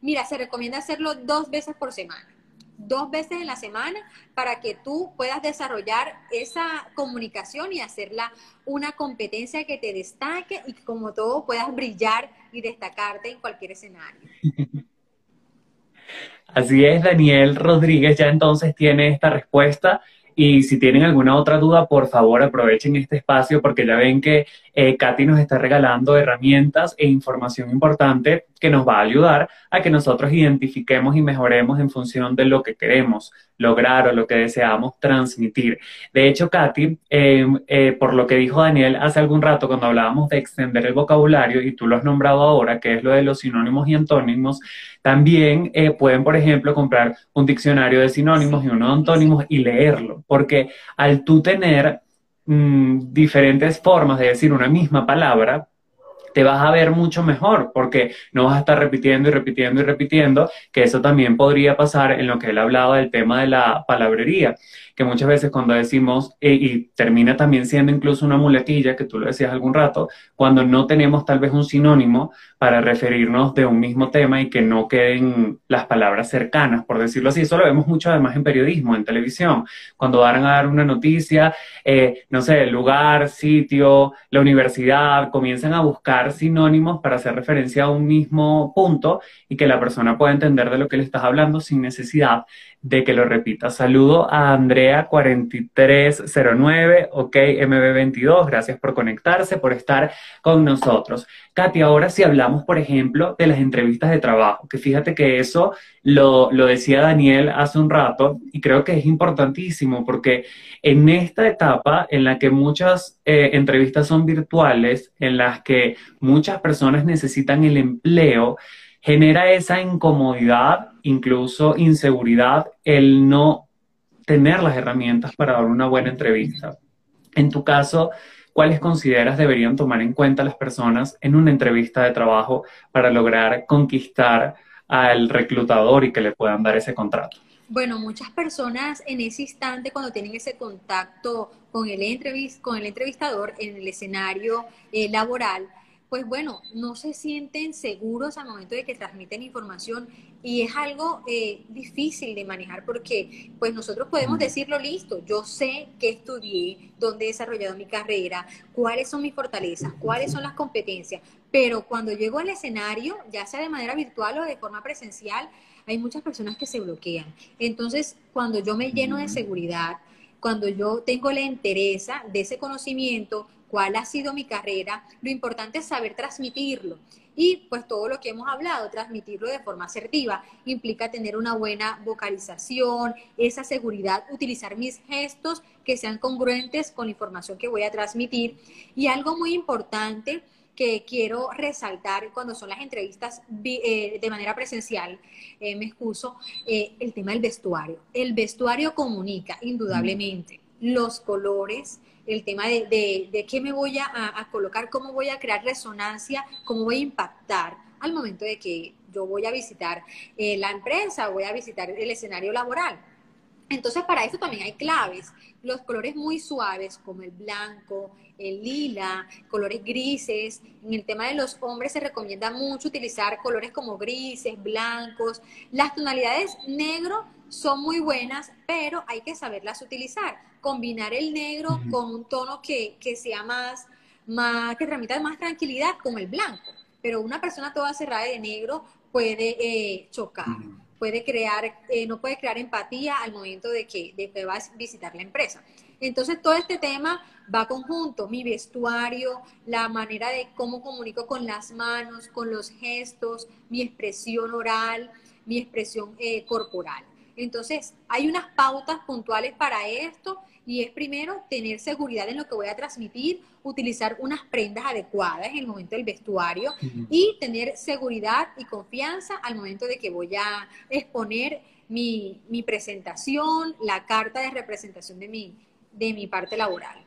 Mira, se recomienda hacerlo dos veces por semana dos veces en la semana para que tú puedas desarrollar esa comunicación y hacerla una competencia que te destaque y como todo puedas brillar y destacarte en cualquier escenario. <laughs> Así es, Daniel Rodríguez ya entonces tiene esta respuesta y si tienen alguna otra duda, por favor aprovechen este espacio porque ya ven que eh, Katy nos está regalando herramientas e información importante que nos va a ayudar a que nosotros identifiquemos y mejoremos en función de lo que queremos lograr o lo que deseamos transmitir. De hecho, Katy, em, eh, por lo que dijo Daniel hace algún rato cuando hablábamos de extender el vocabulario, y tú lo has nombrado ahora, que es lo de los sinónimos y antónimos, también eh, pueden, por ejemplo, comprar un diccionario de sinónimos y uno de antónimos y leerlo, porque al tú tener mm, diferentes formas de decir una misma palabra, te vas a ver mucho mejor porque no vas a estar repitiendo y repitiendo y repitiendo, que eso también podría pasar en lo que él hablaba del tema de la palabrería que muchas veces cuando decimos, eh, y termina también siendo incluso una muletilla, que tú lo decías algún rato, cuando no tenemos tal vez un sinónimo para referirnos de un mismo tema y que no queden las palabras cercanas, por decirlo así. Eso lo vemos mucho además en periodismo, en televisión, cuando van a dar una noticia, eh, no sé, lugar, sitio, la universidad, comienzan a buscar sinónimos para hacer referencia a un mismo punto y que la persona pueda entender de lo que le estás hablando sin necesidad de que lo repita. Saludo a Andrea4309, ok, MB22, gracias por conectarse, por estar con nosotros. Katy, ahora si hablamos, por ejemplo, de las entrevistas de trabajo, que fíjate que eso lo, decía Daniel hace un rato y creo que es importantísimo porque en esta etapa en la que muchas eh, entrevistas son virtuales, en las que muchas personas necesitan el empleo, genera esa incomodidad, incluso inseguridad, el no tener las herramientas para dar una buena entrevista. En tu caso, ¿cuáles consideras deberían tomar en cuenta las personas en una entrevista de trabajo para lograr conquistar al reclutador y que le puedan dar ese contrato? Bueno, muchas personas en ese instante, cuando tienen ese contacto con el, con el entrevistador en el escenario eh, laboral, pues bueno, no se sienten seguros al momento de que transmiten información y es algo eh, difícil de manejar porque pues nosotros podemos decirlo listo, yo sé que estudié, dónde he desarrollado mi carrera, cuáles son mis fortalezas, cuáles son las competencias, pero cuando llego al escenario, ya sea de manera virtual o de forma presencial, hay muchas personas que se bloquean. Entonces, cuando yo me lleno de seguridad, cuando yo tengo la entereza de ese conocimiento, cuál ha sido mi carrera, lo importante es saber transmitirlo. Y pues todo lo que hemos hablado, transmitirlo de forma asertiva, implica tener una buena vocalización, esa seguridad, utilizar mis gestos que sean congruentes con la información que voy a transmitir. Y algo muy importante que quiero resaltar cuando son las entrevistas eh, de manera presencial, eh, me excuso, eh, el tema del vestuario. El vestuario comunica indudablemente los colores, el tema de, de, qué me voy a, colocar, cómo voy a crear resonancia, cómo voy a impactar al momento de que yo voy a visitar eh, la empresa, voy a visitar el escenario laboral. Entonces, para eso también hay claves. Los colores muy suaves, como el blanco, el lila, colores grises. En el tema de los hombres se recomienda mucho utilizar colores como grises, blancos. Las tonalidades negro son muy buenas, pero hay que saberlas utilizar combinar el negro con un tono que, sea más, más, que transmita más tranquilidad con el blanco. Pero una persona toda cerrada de negro puede eh, chocar, puede crear, eh, no puede crear empatía al momento de que, de que vas a visitar la empresa. Entonces, todo este tema va conjunto, mi vestuario, la manera de cómo comunico con las manos, con los gestos, mi expresión oral, mi expresión eh, corporal. Entonces, hay unas pautas puntuales para esto y es primero tener seguridad en lo que voy a transmitir, utilizar unas prendas adecuadas en el momento del vestuario y tener seguridad y confianza al momento de que voy a exponer mi, presentación, la carta de representación de mi, de mi parte laboral.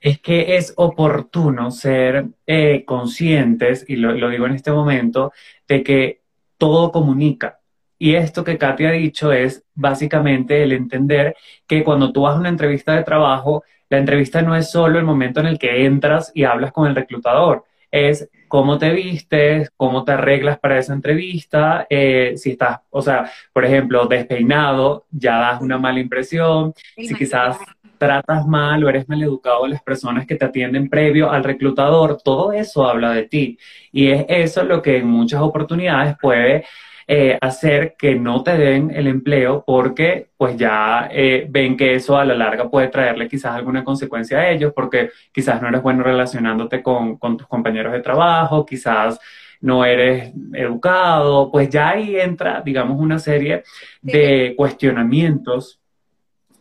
Es que es oportuno ser eh, conscientes, y lo digo en este momento, de que todo comunica y esto que Katy ha dicho es básicamente el entender que cuando tú vas a una entrevista de trabajo, la entrevista no es solo el momento en el que entras y hablas con el reclutador, es cómo te vistes, cómo te arreglas para esa entrevista, eh, si estás, o sea, por ejemplo, despeinado, ya das una mala impresión, si quizás tratas mal o eres mal educado a las personas que te atienden previo al reclutador, todo eso habla de ti. Y es eso lo que en muchas oportunidades puede eh, hacer que no te den el empleo porque pues ya eh, ven que eso a la larga puede traerle quizás alguna consecuencia a ellos porque quizás no eres bueno relacionándote con, tus compañeros de trabajo, quizás no eres educado, pues ya ahí entra, digamos, una serie de cuestionamientos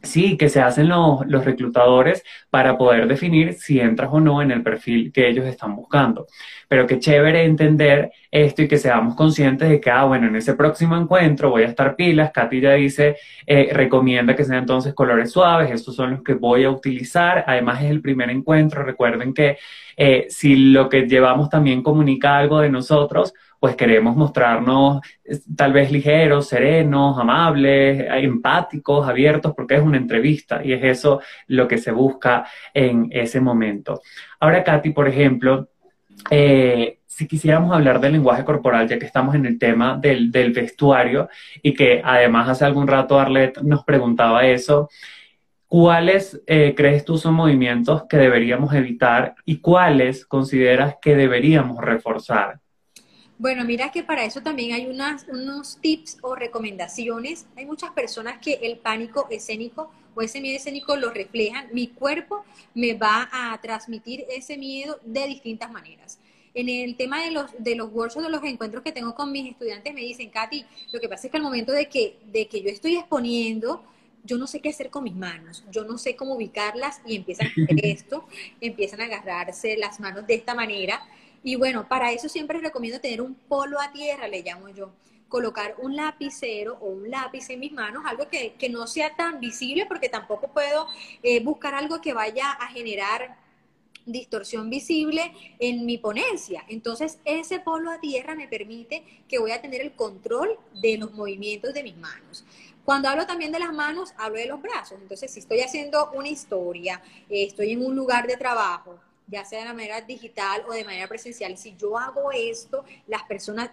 Sí, que se hacen los, los, reclutadores para poder definir si entras o no en el perfil que ellos están buscando. Pero qué chévere entender esto y que seamos conscientes de que, ah, bueno, en ese próximo encuentro voy a estar pilas. Katy ya dice, eh, recomienda que sean entonces colores suaves, estos son los que voy a utilizar. Además es el primer encuentro. Recuerden que eh, si lo que llevamos también comunica algo de nosotros, pues queremos mostrarnos tal vez ligeros, serenos, amables, empáticos, abiertos, porque es una entrevista y es eso lo que se busca en ese momento. Ahora, Katy, por ejemplo, eh, si quisiéramos hablar del lenguaje corporal, ya que estamos en el tema del, vestuario y que además hace algún rato Arlette nos preguntaba eso, ¿cuáles eh, crees tú son movimientos que deberíamos evitar y cuáles consideras que deberíamos reforzar? Bueno, mira que para eso también hay unas, unos tips o recomendaciones. Hay muchas personas que el pánico escénico o ese miedo escénico lo reflejan. Mi cuerpo me va a transmitir ese miedo de distintas maneras. En el tema de los, de los workshops, de los encuentros que tengo con mis estudiantes, me dicen, Katy, lo que pasa es que al momento de que, de que yo estoy exponiendo, yo no sé qué hacer con mis manos, yo no sé cómo ubicarlas y empiezan a hacer <laughs> esto, empiezan a agarrarse las manos de esta manera y bueno, para eso siempre recomiendo tener un polo a tierra, le llamo yo. Colocar un lapicero o un lápiz en mis manos, algo que, no sea tan visible porque tampoco puedo eh, buscar algo que vaya a generar distorsión visible en mi ponencia. Entonces, ese polo a tierra me permite que voy a tener el control de los movimientos de mis manos. Cuando hablo también de las manos, hablo de los brazos. Entonces, si estoy haciendo una historia, eh, estoy en un lugar de trabajo, ya sea de manera digital o de manera presencial, si yo hago esto, las personas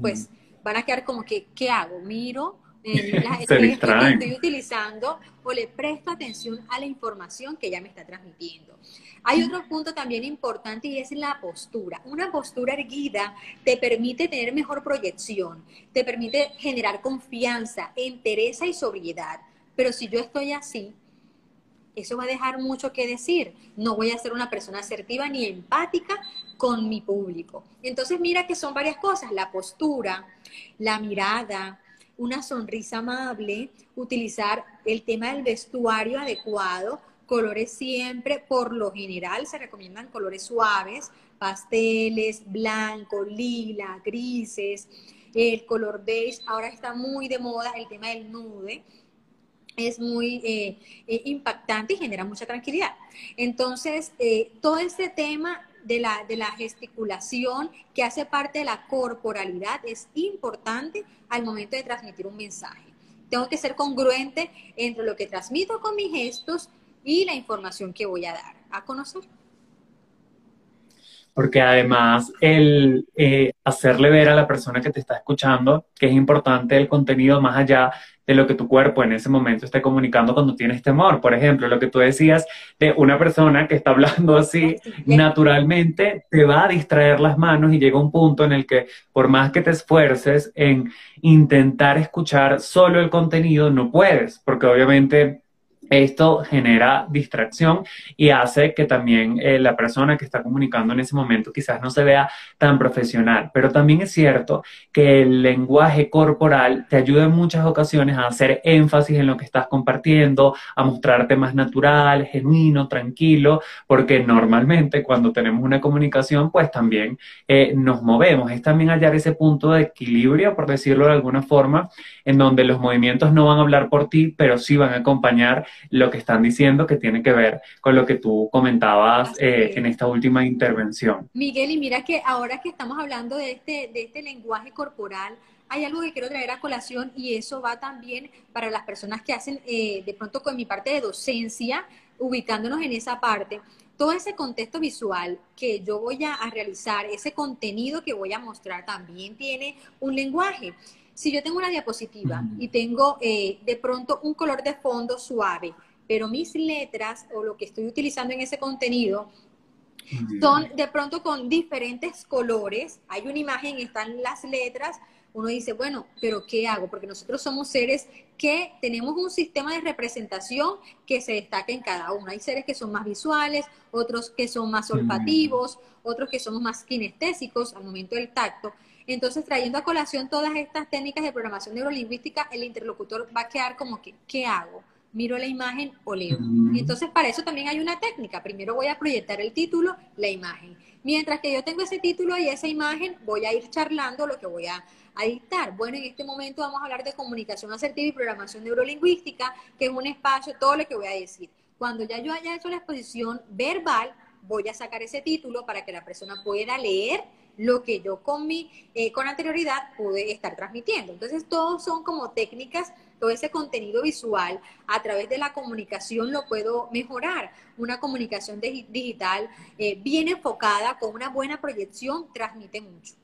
pues van a quedar como que, ¿qué hago? Miro, eh, la, estoy, estoy utilizando o le presto atención a la información que ella me está transmitiendo. Hay otro punto también importante y es la postura. Una postura erguida te permite tener mejor proyección, te permite generar confianza, entereza y sobriedad. Pero si yo estoy así, eso va a dejar mucho que decir. No voy a ser una persona asertiva ni empática con mi público. Entonces mira que son varias cosas, la postura, la mirada, una sonrisa amable, utilizar el tema del vestuario adecuado, colores siempre, por lo general se recomiendan colores suaves, pasteles, blanco, lila, grises, el color beige, ahora está muy de moda el tema del nude, es muy eh, eh, impactante y genera mucha tranquilidad. Entonces, eh, todo este tema de la, de la gesticulación que hace parte de la corporalidad es importante al momento de transmitir un mensaje. Tengo que ser congruente entre lo que transmito con mis gestos y la información que voy a dar a conocer porque además el hacerle ver a la persona que te está escuchando que es importante el contenido más allá de lo que tu cuerpo en ese momento esté comunicando cuando tienes temor. Por ejemplo, lo que tú decías de una persona que está hablando así, <laughs> naturalmente te va a distraer las manos y llega un punto en el que por más que te esfuerces en intentar escuchar solo el contenido, no puedes, porque obviamente esto genera distracción y hace que también eh, la persona que está comunicando en ese momento quizás no se vea tan profesional. Pero también es cierto que el lenguaje corporal te ayuda en muchas ocasiones a hacer énfasis en lo que estás compartiendo, a mostrarte más natural, genuino, tranquilo, porque normalmente cuando tenemos una comunicación, pues también eh, nos movemos. Es también hallar ese punto de equilibrio, por decirlo de alguna forma, en donde los movimientos no van a hablar por ti, pero sí van a acompañar lo que están diciendo que tiene que ver con lo que tú comentabas eh, en esta última intervención. Miguel, y mira que ahora que estamos hablando de este, de este lenguaje corporal, hay algo que quiero traer a colación y eso va también para las personas que hacen eh, de pronto con mi parte de docencia, ubicándonos en esa parte. Todo ese contexto visual que yo voy a, realizar, ese contenido que voy a mostrar también tiene un lenguaje. Si yo tengo una diapositiva y tengo eh, de pronto un color de fondo suave, pero mis letras o lo que estoy utilizando en ese contenido Son de pronto con diferentes colores, hay una imagen, están las letras, uno dice, bueno, pero ¿qué hago? Porque nosotros somos seres que tenemos un sistema de representación que se destaca en cada uno. Hay seres que son más visuales, otros que son más olfativos, otros que somos más kinestésicos al momento del tacto. Entonces, trayendo a colación todas estas técnicas de programación neurolingüística, el interlocutor va a quedar como que, ¿qué hago? miro la imagen o leo. Entonces, para eso también hay una técnica. Primero voy a proyectar el título, la imagen. Mientras que yo tengo ese título y esa imagen, voy a ir charlando lo que voy a, dictar. Bueno, en este momento vamos a hablar de comunicación asertiva y programación neurolingüística, que es un espacio, todo lo que voy a decir. Cuando ya yo haya hecho la exposición verbal, voy a sacar ese título para que la persona pueda leer lo que yo con mi, eh, con anterioridad pude estar transmitiendo. Entonces, todos son como técnicas, todo ese contenido visual a través de la comunicación lo puedo mejorar. Una comunicación digital eh, bien enfocada, con una buena proyección, transmite mucho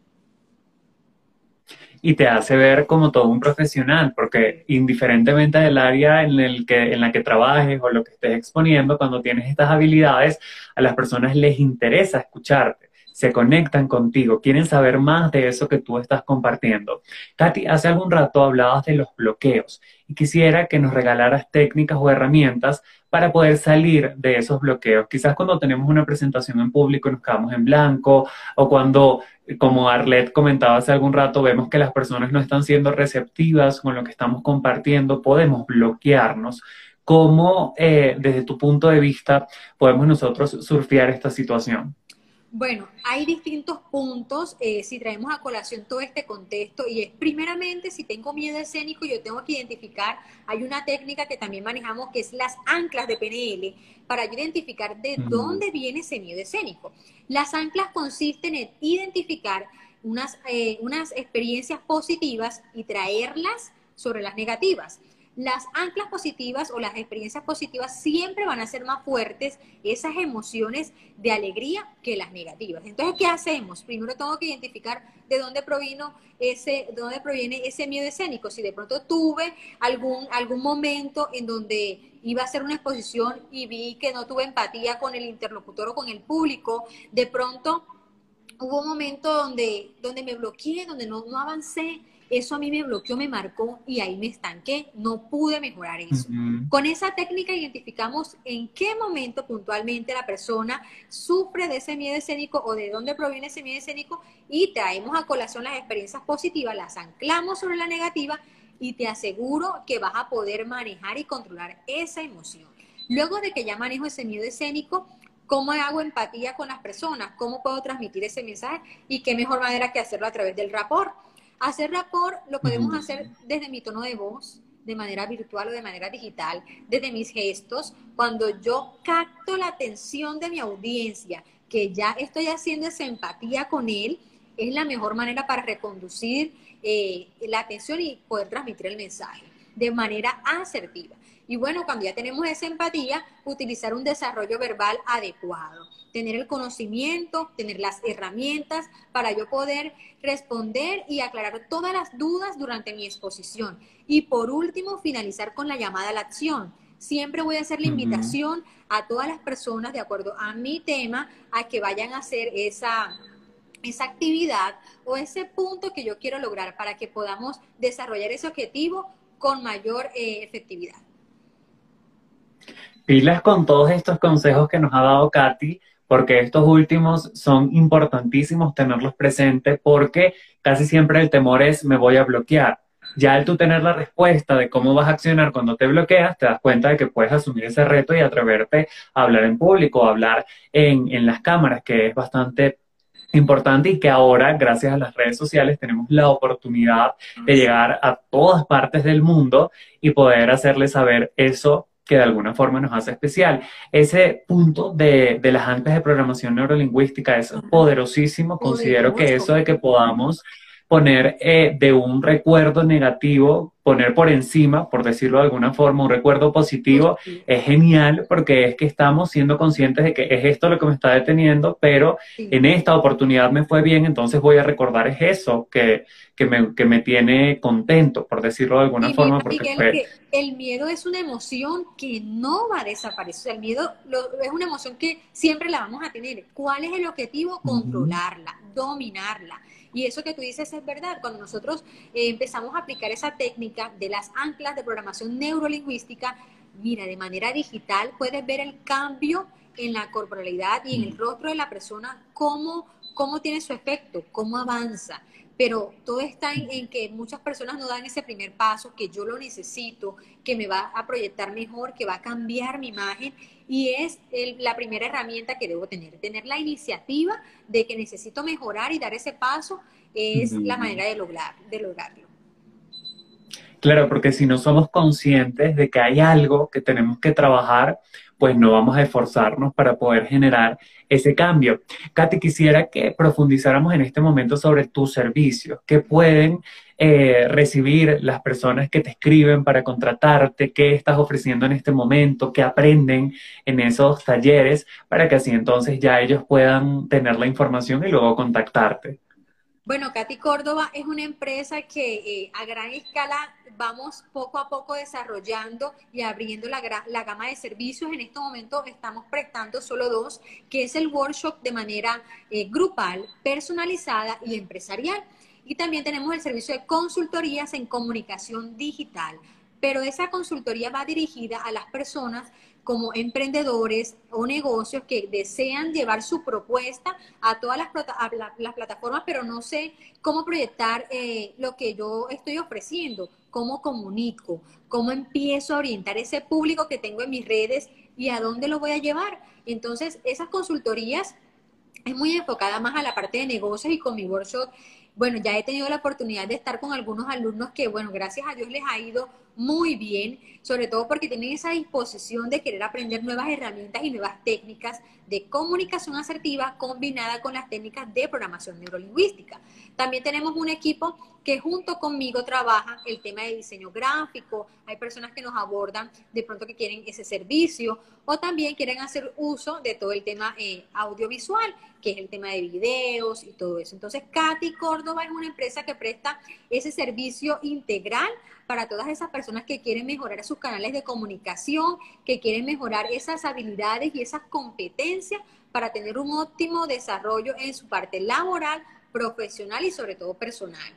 y te hace ver como todo un profesional, porque indiferentemente del área en, el que, en la que trabajes o lo que estés exponiendo, cuando tienes estas habilidades, a las personas les interesa escucharte, se conectan contigo, quieren saber más de eso que tú estás compartiendo. Katy, hace algún rato hablabas de los bloqueos y quisiera que nos regalaras técnicas o herramientas para poder salir de esos bloqueos. Quizás cuando tenemos una presentación en público nos quedamos en blanco o cuando, como Arlet comentaba hace algún rato, vemos que las personas no están siendo receptivas con lo que estamos compartiendo, podemos bloquearnos. ¿Cómo, eh, desde tu punto de vista, podemos nosotros surfear esta situación? Bueno, hay distintos puntos eh, si traemos a colación todo este contexto y es primeramente si tengo miedo escénico yo tengo que identificar, hay una técnica que también manejamos que es las anclas de PNL para identificar de dónde viene ese miedo escénico. Las anclas consisten en identificar unas, eh, unas experiencias positivas y traerlas sobre las negativas las anclas positivas o las experiencias positivas siempre van a ser más fuertes esas emociones de alegría que las negativas. Entonces, ¿qué hacemos? Primero tengo que identificar de dónde provino ese, de dónde proviene ese miedo escénico. Si de pronto tuve algún, algún momento en donde iba a hacer una exposición y vi que no tuve empatía con el interlocutor o con el público, de pronto hubo un momento donde, donde me bloqueé, donde no, no avancé eso a mí me bloqueó, me marcó y ahí me estanqué, no pude mejorar eso. Con esa técnica identificamos en qué momento puntualmente la persona sufre de ese miedo escénico o de dónde proviene ese miedo escénico y traemos a colación las experiencias positivas, las anclamos sobre la negativa y te aseguro que vas a poder manejar y controlar esa emoción. Luego de que ya manejo ese miedo escénico, ¿cómo hago empatía con las personas? ¿Cómo puedo transmitir ese mensaje? Y qué mejor manera que hacerlo a través del rapport Hacer rapport lo podemos hacer desde mi tono de voz, de manera virtual o de manera digital, desde mis gestos, cuando yo capto la atención de mi audiencia, que ya estoy haciendo esa empatía con él, es la mejor manera para reconducir eh, la atención y poder transmitir el mensaje de manera asertiva. Y bueno, cuando ya tenemos esa empatía, utilizar un desarrollo verbal adecuado tener el conocimiento, tener las herramientas para yo poder responder y aclarar todas las dudas durante mi exposición. Y por último, finalizar con la llamada a la acción. Siempre voy a hacer la invitación a todas las personas, de acuerdo a mi tema, a que vayan a hacer esa, esa actividad o ese punto que yo quiero lograr para que podamos desarrollar ese objetivo con mayor eh, efectividad. Pilas con todos estos consejos que nos ha dado Katy, porque estos últimos son importantísimos tenerlos presentes porque casi siempre el temor es me voy a bloquear. Ya al tú tener la respuesta de cómo vas a accionar cuando te bloqueas, te das cuenta de que puedes asumir ese reto y atreverte a hablar en público, a hablar en, en las cámaras, que es bastante importante y que ahora, gracias a las redes sociales, tenemos la oportunidad de llegar a todas partes del mundo y poder hacerles saber eso que de alguna forma nos hace especial. Ese punto de, de las anclas de programación neurolingüística es poderosísimo. Considero que eso de que podamos poner eh, de un recuerdo negativo, poner por encima, por decirlo de alguna forma, un recuerdo positivo, es genial porque es que estamos siendo conscientes de que es esto lo que me está deteniendo, pero en esta oportunidad me fue bien, entonces voy a recordar es eso que, que me, que me tiene contento, por decirlo de alguna forma. porque el miedo es una emoción que no va a desaparecer. el miedo es una emoción que siempre la vamos a tener. ¿Cuál es el objetivo? Controlarla, dominarla. Y eso que tú dices es verdad. Cuando nosotros eh, empezamos a aplicar esa técnica de las anclas de programación neurolingüística, mira, de manera digital puedes ver el cambio en la corporalidad y en el rostro de la persona, cómo, cómo tiene su efecto, cómo avanza. Pero todo está en, que muchas personas no dan ese primer paso, que yo lo necesito, que me va a proyectar mejor, que va a cambiar mi imagen. Y es la primera herramienta que debo tener. Tener la iniciativa de que necesito mejorar y dar ese paso es la manera de, lograr, de lograrlo. Claro, porque si no somos conscientes de que hay algo que tenemos que trabajar, pues no vamos a esforzarnos para poder generar ese cambio. Katy, quisiera que profundizáramos en este momento sobre tus servicios, que pueden eh, recibir las personas que te escriben para contratarte, qué estás ofreciendo en este momento, qué aprenden en esos talleres, para que así entonces ya ellos puedan tener la información y luego contactarte. Bueno, Katy Córdoba es una empresa que eh, a gran escala vamos poco a poco desarrollando y abriendo la, gama de servicios. En este momento estamos prestando solo dos, que es el workshop de manera eh, grupal, personalizada y empresarial. Y también tenemos el servicio de consultorías en comunicación digital. Pero esa consultoría va dirigida a las personas como emprendedores o negocios que desean llevar su propuesta a todas las, plataformas, pero no sé cómo proyectar eh, lo que yo estoy ofreciendo, cómo comunico, cómo empiezo a orientar ese público que tengo en mis redes y a dónde lo voy a llevar. Entonces, esas consultorías es muy enfocada más a la parte de negocios y con mi workshop bueno, ya he tenido la oportunidad de estar con algunos alumnos que, bueno, gracias a Dios les ha ido muy bien, sobre todo porque tienen esa disposición de querer aprender nuevas herramientas y nuevas técnicas de comunicación asertiva combinada con las técnicas de programación neurolingüística. También tenemos un equipo que junto conmigo trabaja el tema de diseño gráfico. Hay personas que nos abordan de pronto que quieren ese servicio o también quieren hacer uso de todo el tema eh, audiovisual, que es el tema de videos y todo eso. Entonces, Katy Córdoba es una empresa que presta ese servicio integral para todas esas personas que quieren mejorar sus canales de comunicación, que quieren mejorar esas habilidades y esas competencias para tener un óptimo desarrollo en su parte laboral, profesional y sobre todo personal.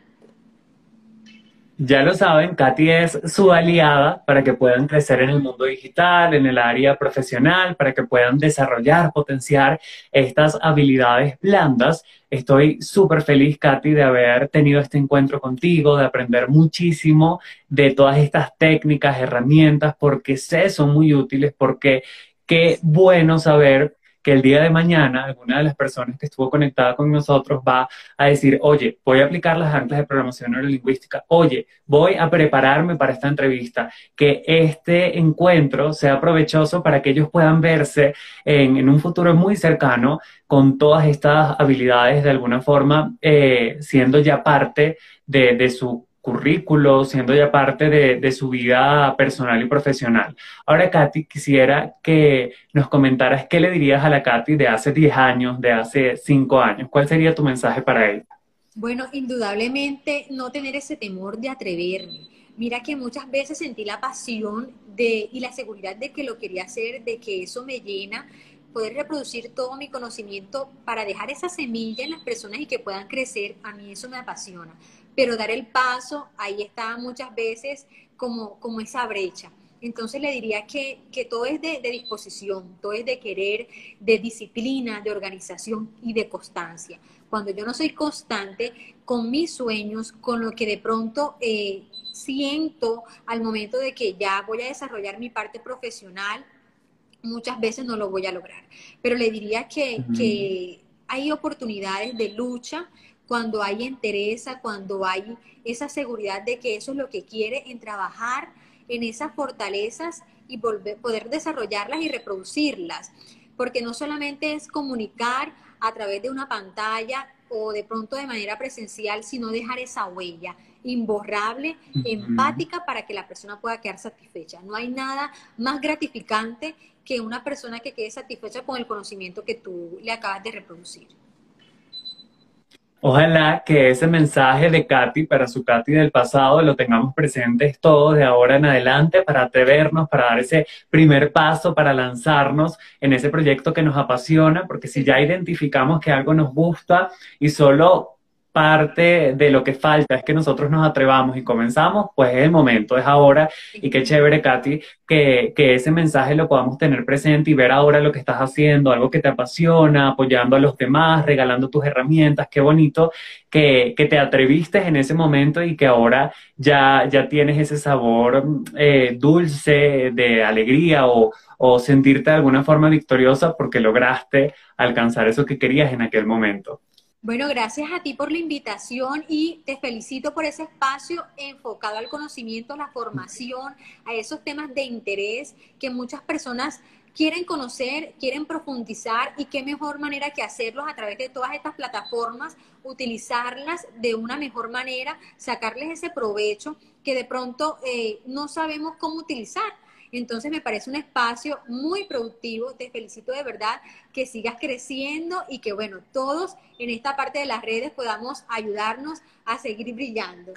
Ya lo saben, Katy es su aliada para que puedan crecer en el mundo digital, en el área profesional, para que puedan desarrollar, potenciar estas habilidades blandas. Estoy súper feliz, Katy, de haber tenido este encuentro contigo, de aprender muchísimo de todas estas técnicas, herramientas, porque sé son muy útiles, porque qué bueno saber que el día de mañana alguna de las personas que estuvo conectada con nosotros va a decir, oye, voy a aplicar las anclas de programación neurolingüística, oye, voy a prepararme para esta entrevista, que este encuentro sea provechoso para que ellos puedan verse en, un futuro muy cercano con todas estas habilidades de alguna forma eh, siendo ya parte de, de su currículo, siendo ya parte de, su vida personal y profesional. Ahora, Katy, quisiera que nos comentaras qué le dirías a la Katy de hace 10 años, de hace 5 años. ¿Cuál sería tu mensaje para ella? Bueno, indudablemente no tener ese temor de atreverme. Mira que muchas veces sentí la pasión de, y la seguridad de que lo quería hacer, de que eso me llena, poder reproducir todo mi conocimiento para dejar esa semilla en las personas y que puedan crecer, a mí eso me apasiona pero dar el paso, ahí está muchas veces como, como esa brecha. Entonces le diría que, todo es de, disposición, todo es de querer, de disciplina, de organización y de constancia. Cuando yo no soy constante con mis sueños, con lo que de pronto eh, siento al momento de que ya voy a desarrollar mi parte profesional, muchas veces no lo voy a lograr. Pero le diría que, que hay oportunidades de lucha, cuando hay interés, cuando hay esa seguridad de que eso es lo que quiere, en trabajar en esas fortalezas y volver, poder desarrollarlas y reproducirlas. Porque no solamente es comunicar a través de una pantalla o de pronto de manera presencial, sino dejar esa huella imborrable, empática para que la persona pueda quedar satisfecha. No hay nada más gratificante que una persona que quede satisfecha con el conocimiento que tú le acabas de reproducir. Ojalá que ese mensaje de Katy para su Katy del pasado lo tengamos presentes todos de ahora en adelante para atrevernos, para dar ese primer paso, para lanzarnos en ese proyecto que nos apasiona, porque si ya identificamos que algo nos gusta y solo parte de lo que falta es que nosotros nos atrevamos y comenzamos, pues es el momento, es ahora. Y qué chévere, Katy, que, que, ese mensaje lo podamos tener presente y ver ahora lo que estás haciendo, algo que te apasiona, apoyando a los demás, regalando tus herramientas. Qué bonito que, que te atreviste en ese momento y que ahora ya, ya tienes ese sabor eh, dulce de alegría o, o sentirte de alguna forma victoriosa porque lograste alcanzar eso que querías en aquel momento. Bueno, gracias a ti por la invitación y te felicito por ese espacio enfocado al conocimiento, la formación, a esos temas de interés que muchas personas quieren conocer, quieren profundizar y qué mejor manera que hacerlos a través de todas estas plataformas, utilizarlas de una mejor manera, sacarles ese provecho que de pronto eh, no sabemos cómo utilizar. Entonces me parece un espacio muy productivo. Te felicito de verdad que sigas creciendo y que, bueno, todos en esta parte de las redes podamos ayudarnos a seguir brillando.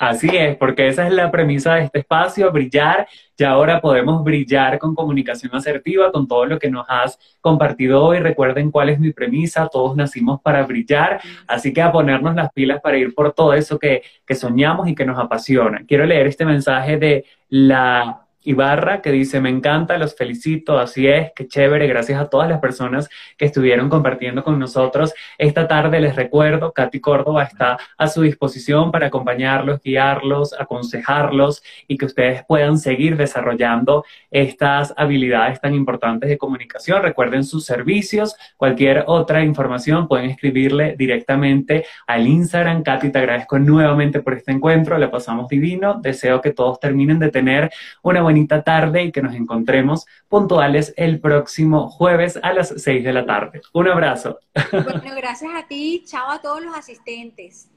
Así es, porque esa es la premisa de este espacio, brillar. Y ahora podemos brillar con comunicación asertiva, con todo lo que nos has compartido hoy. Recuerden cuál es mi premisa, todos nacimos para brillar, así que a ponernos las pilas para ir por todo eso que, que soñamos y que nos apasiona. Quiero leer este mensaje de la Ibarra que dice, me encanta, los felicito, así es, qué chévere, gracias a todas las personas que estuvieron compartiendo con nosotros. Esta tarde les recuerdo, Katy Córdoba está a su disposición para acompañarlos, guiarlos, aconsejarlos y que ustedes puedan seguir desarrollando estas habilidades tan importantes de comunicación. Recuerden sus servicios, cualquier otra información pueden escribirle directamente al Instagram. Katy, te agradezco nuevamente por este encuentro, le pasamos divino, deseo que todos terminen de tener una buena bonita tarde y que nos encontremos puntuales el próximo jueves a las 6 de la tarde. Un abrazo. Bueno, gracias a ti. Chao a todos los asistentes.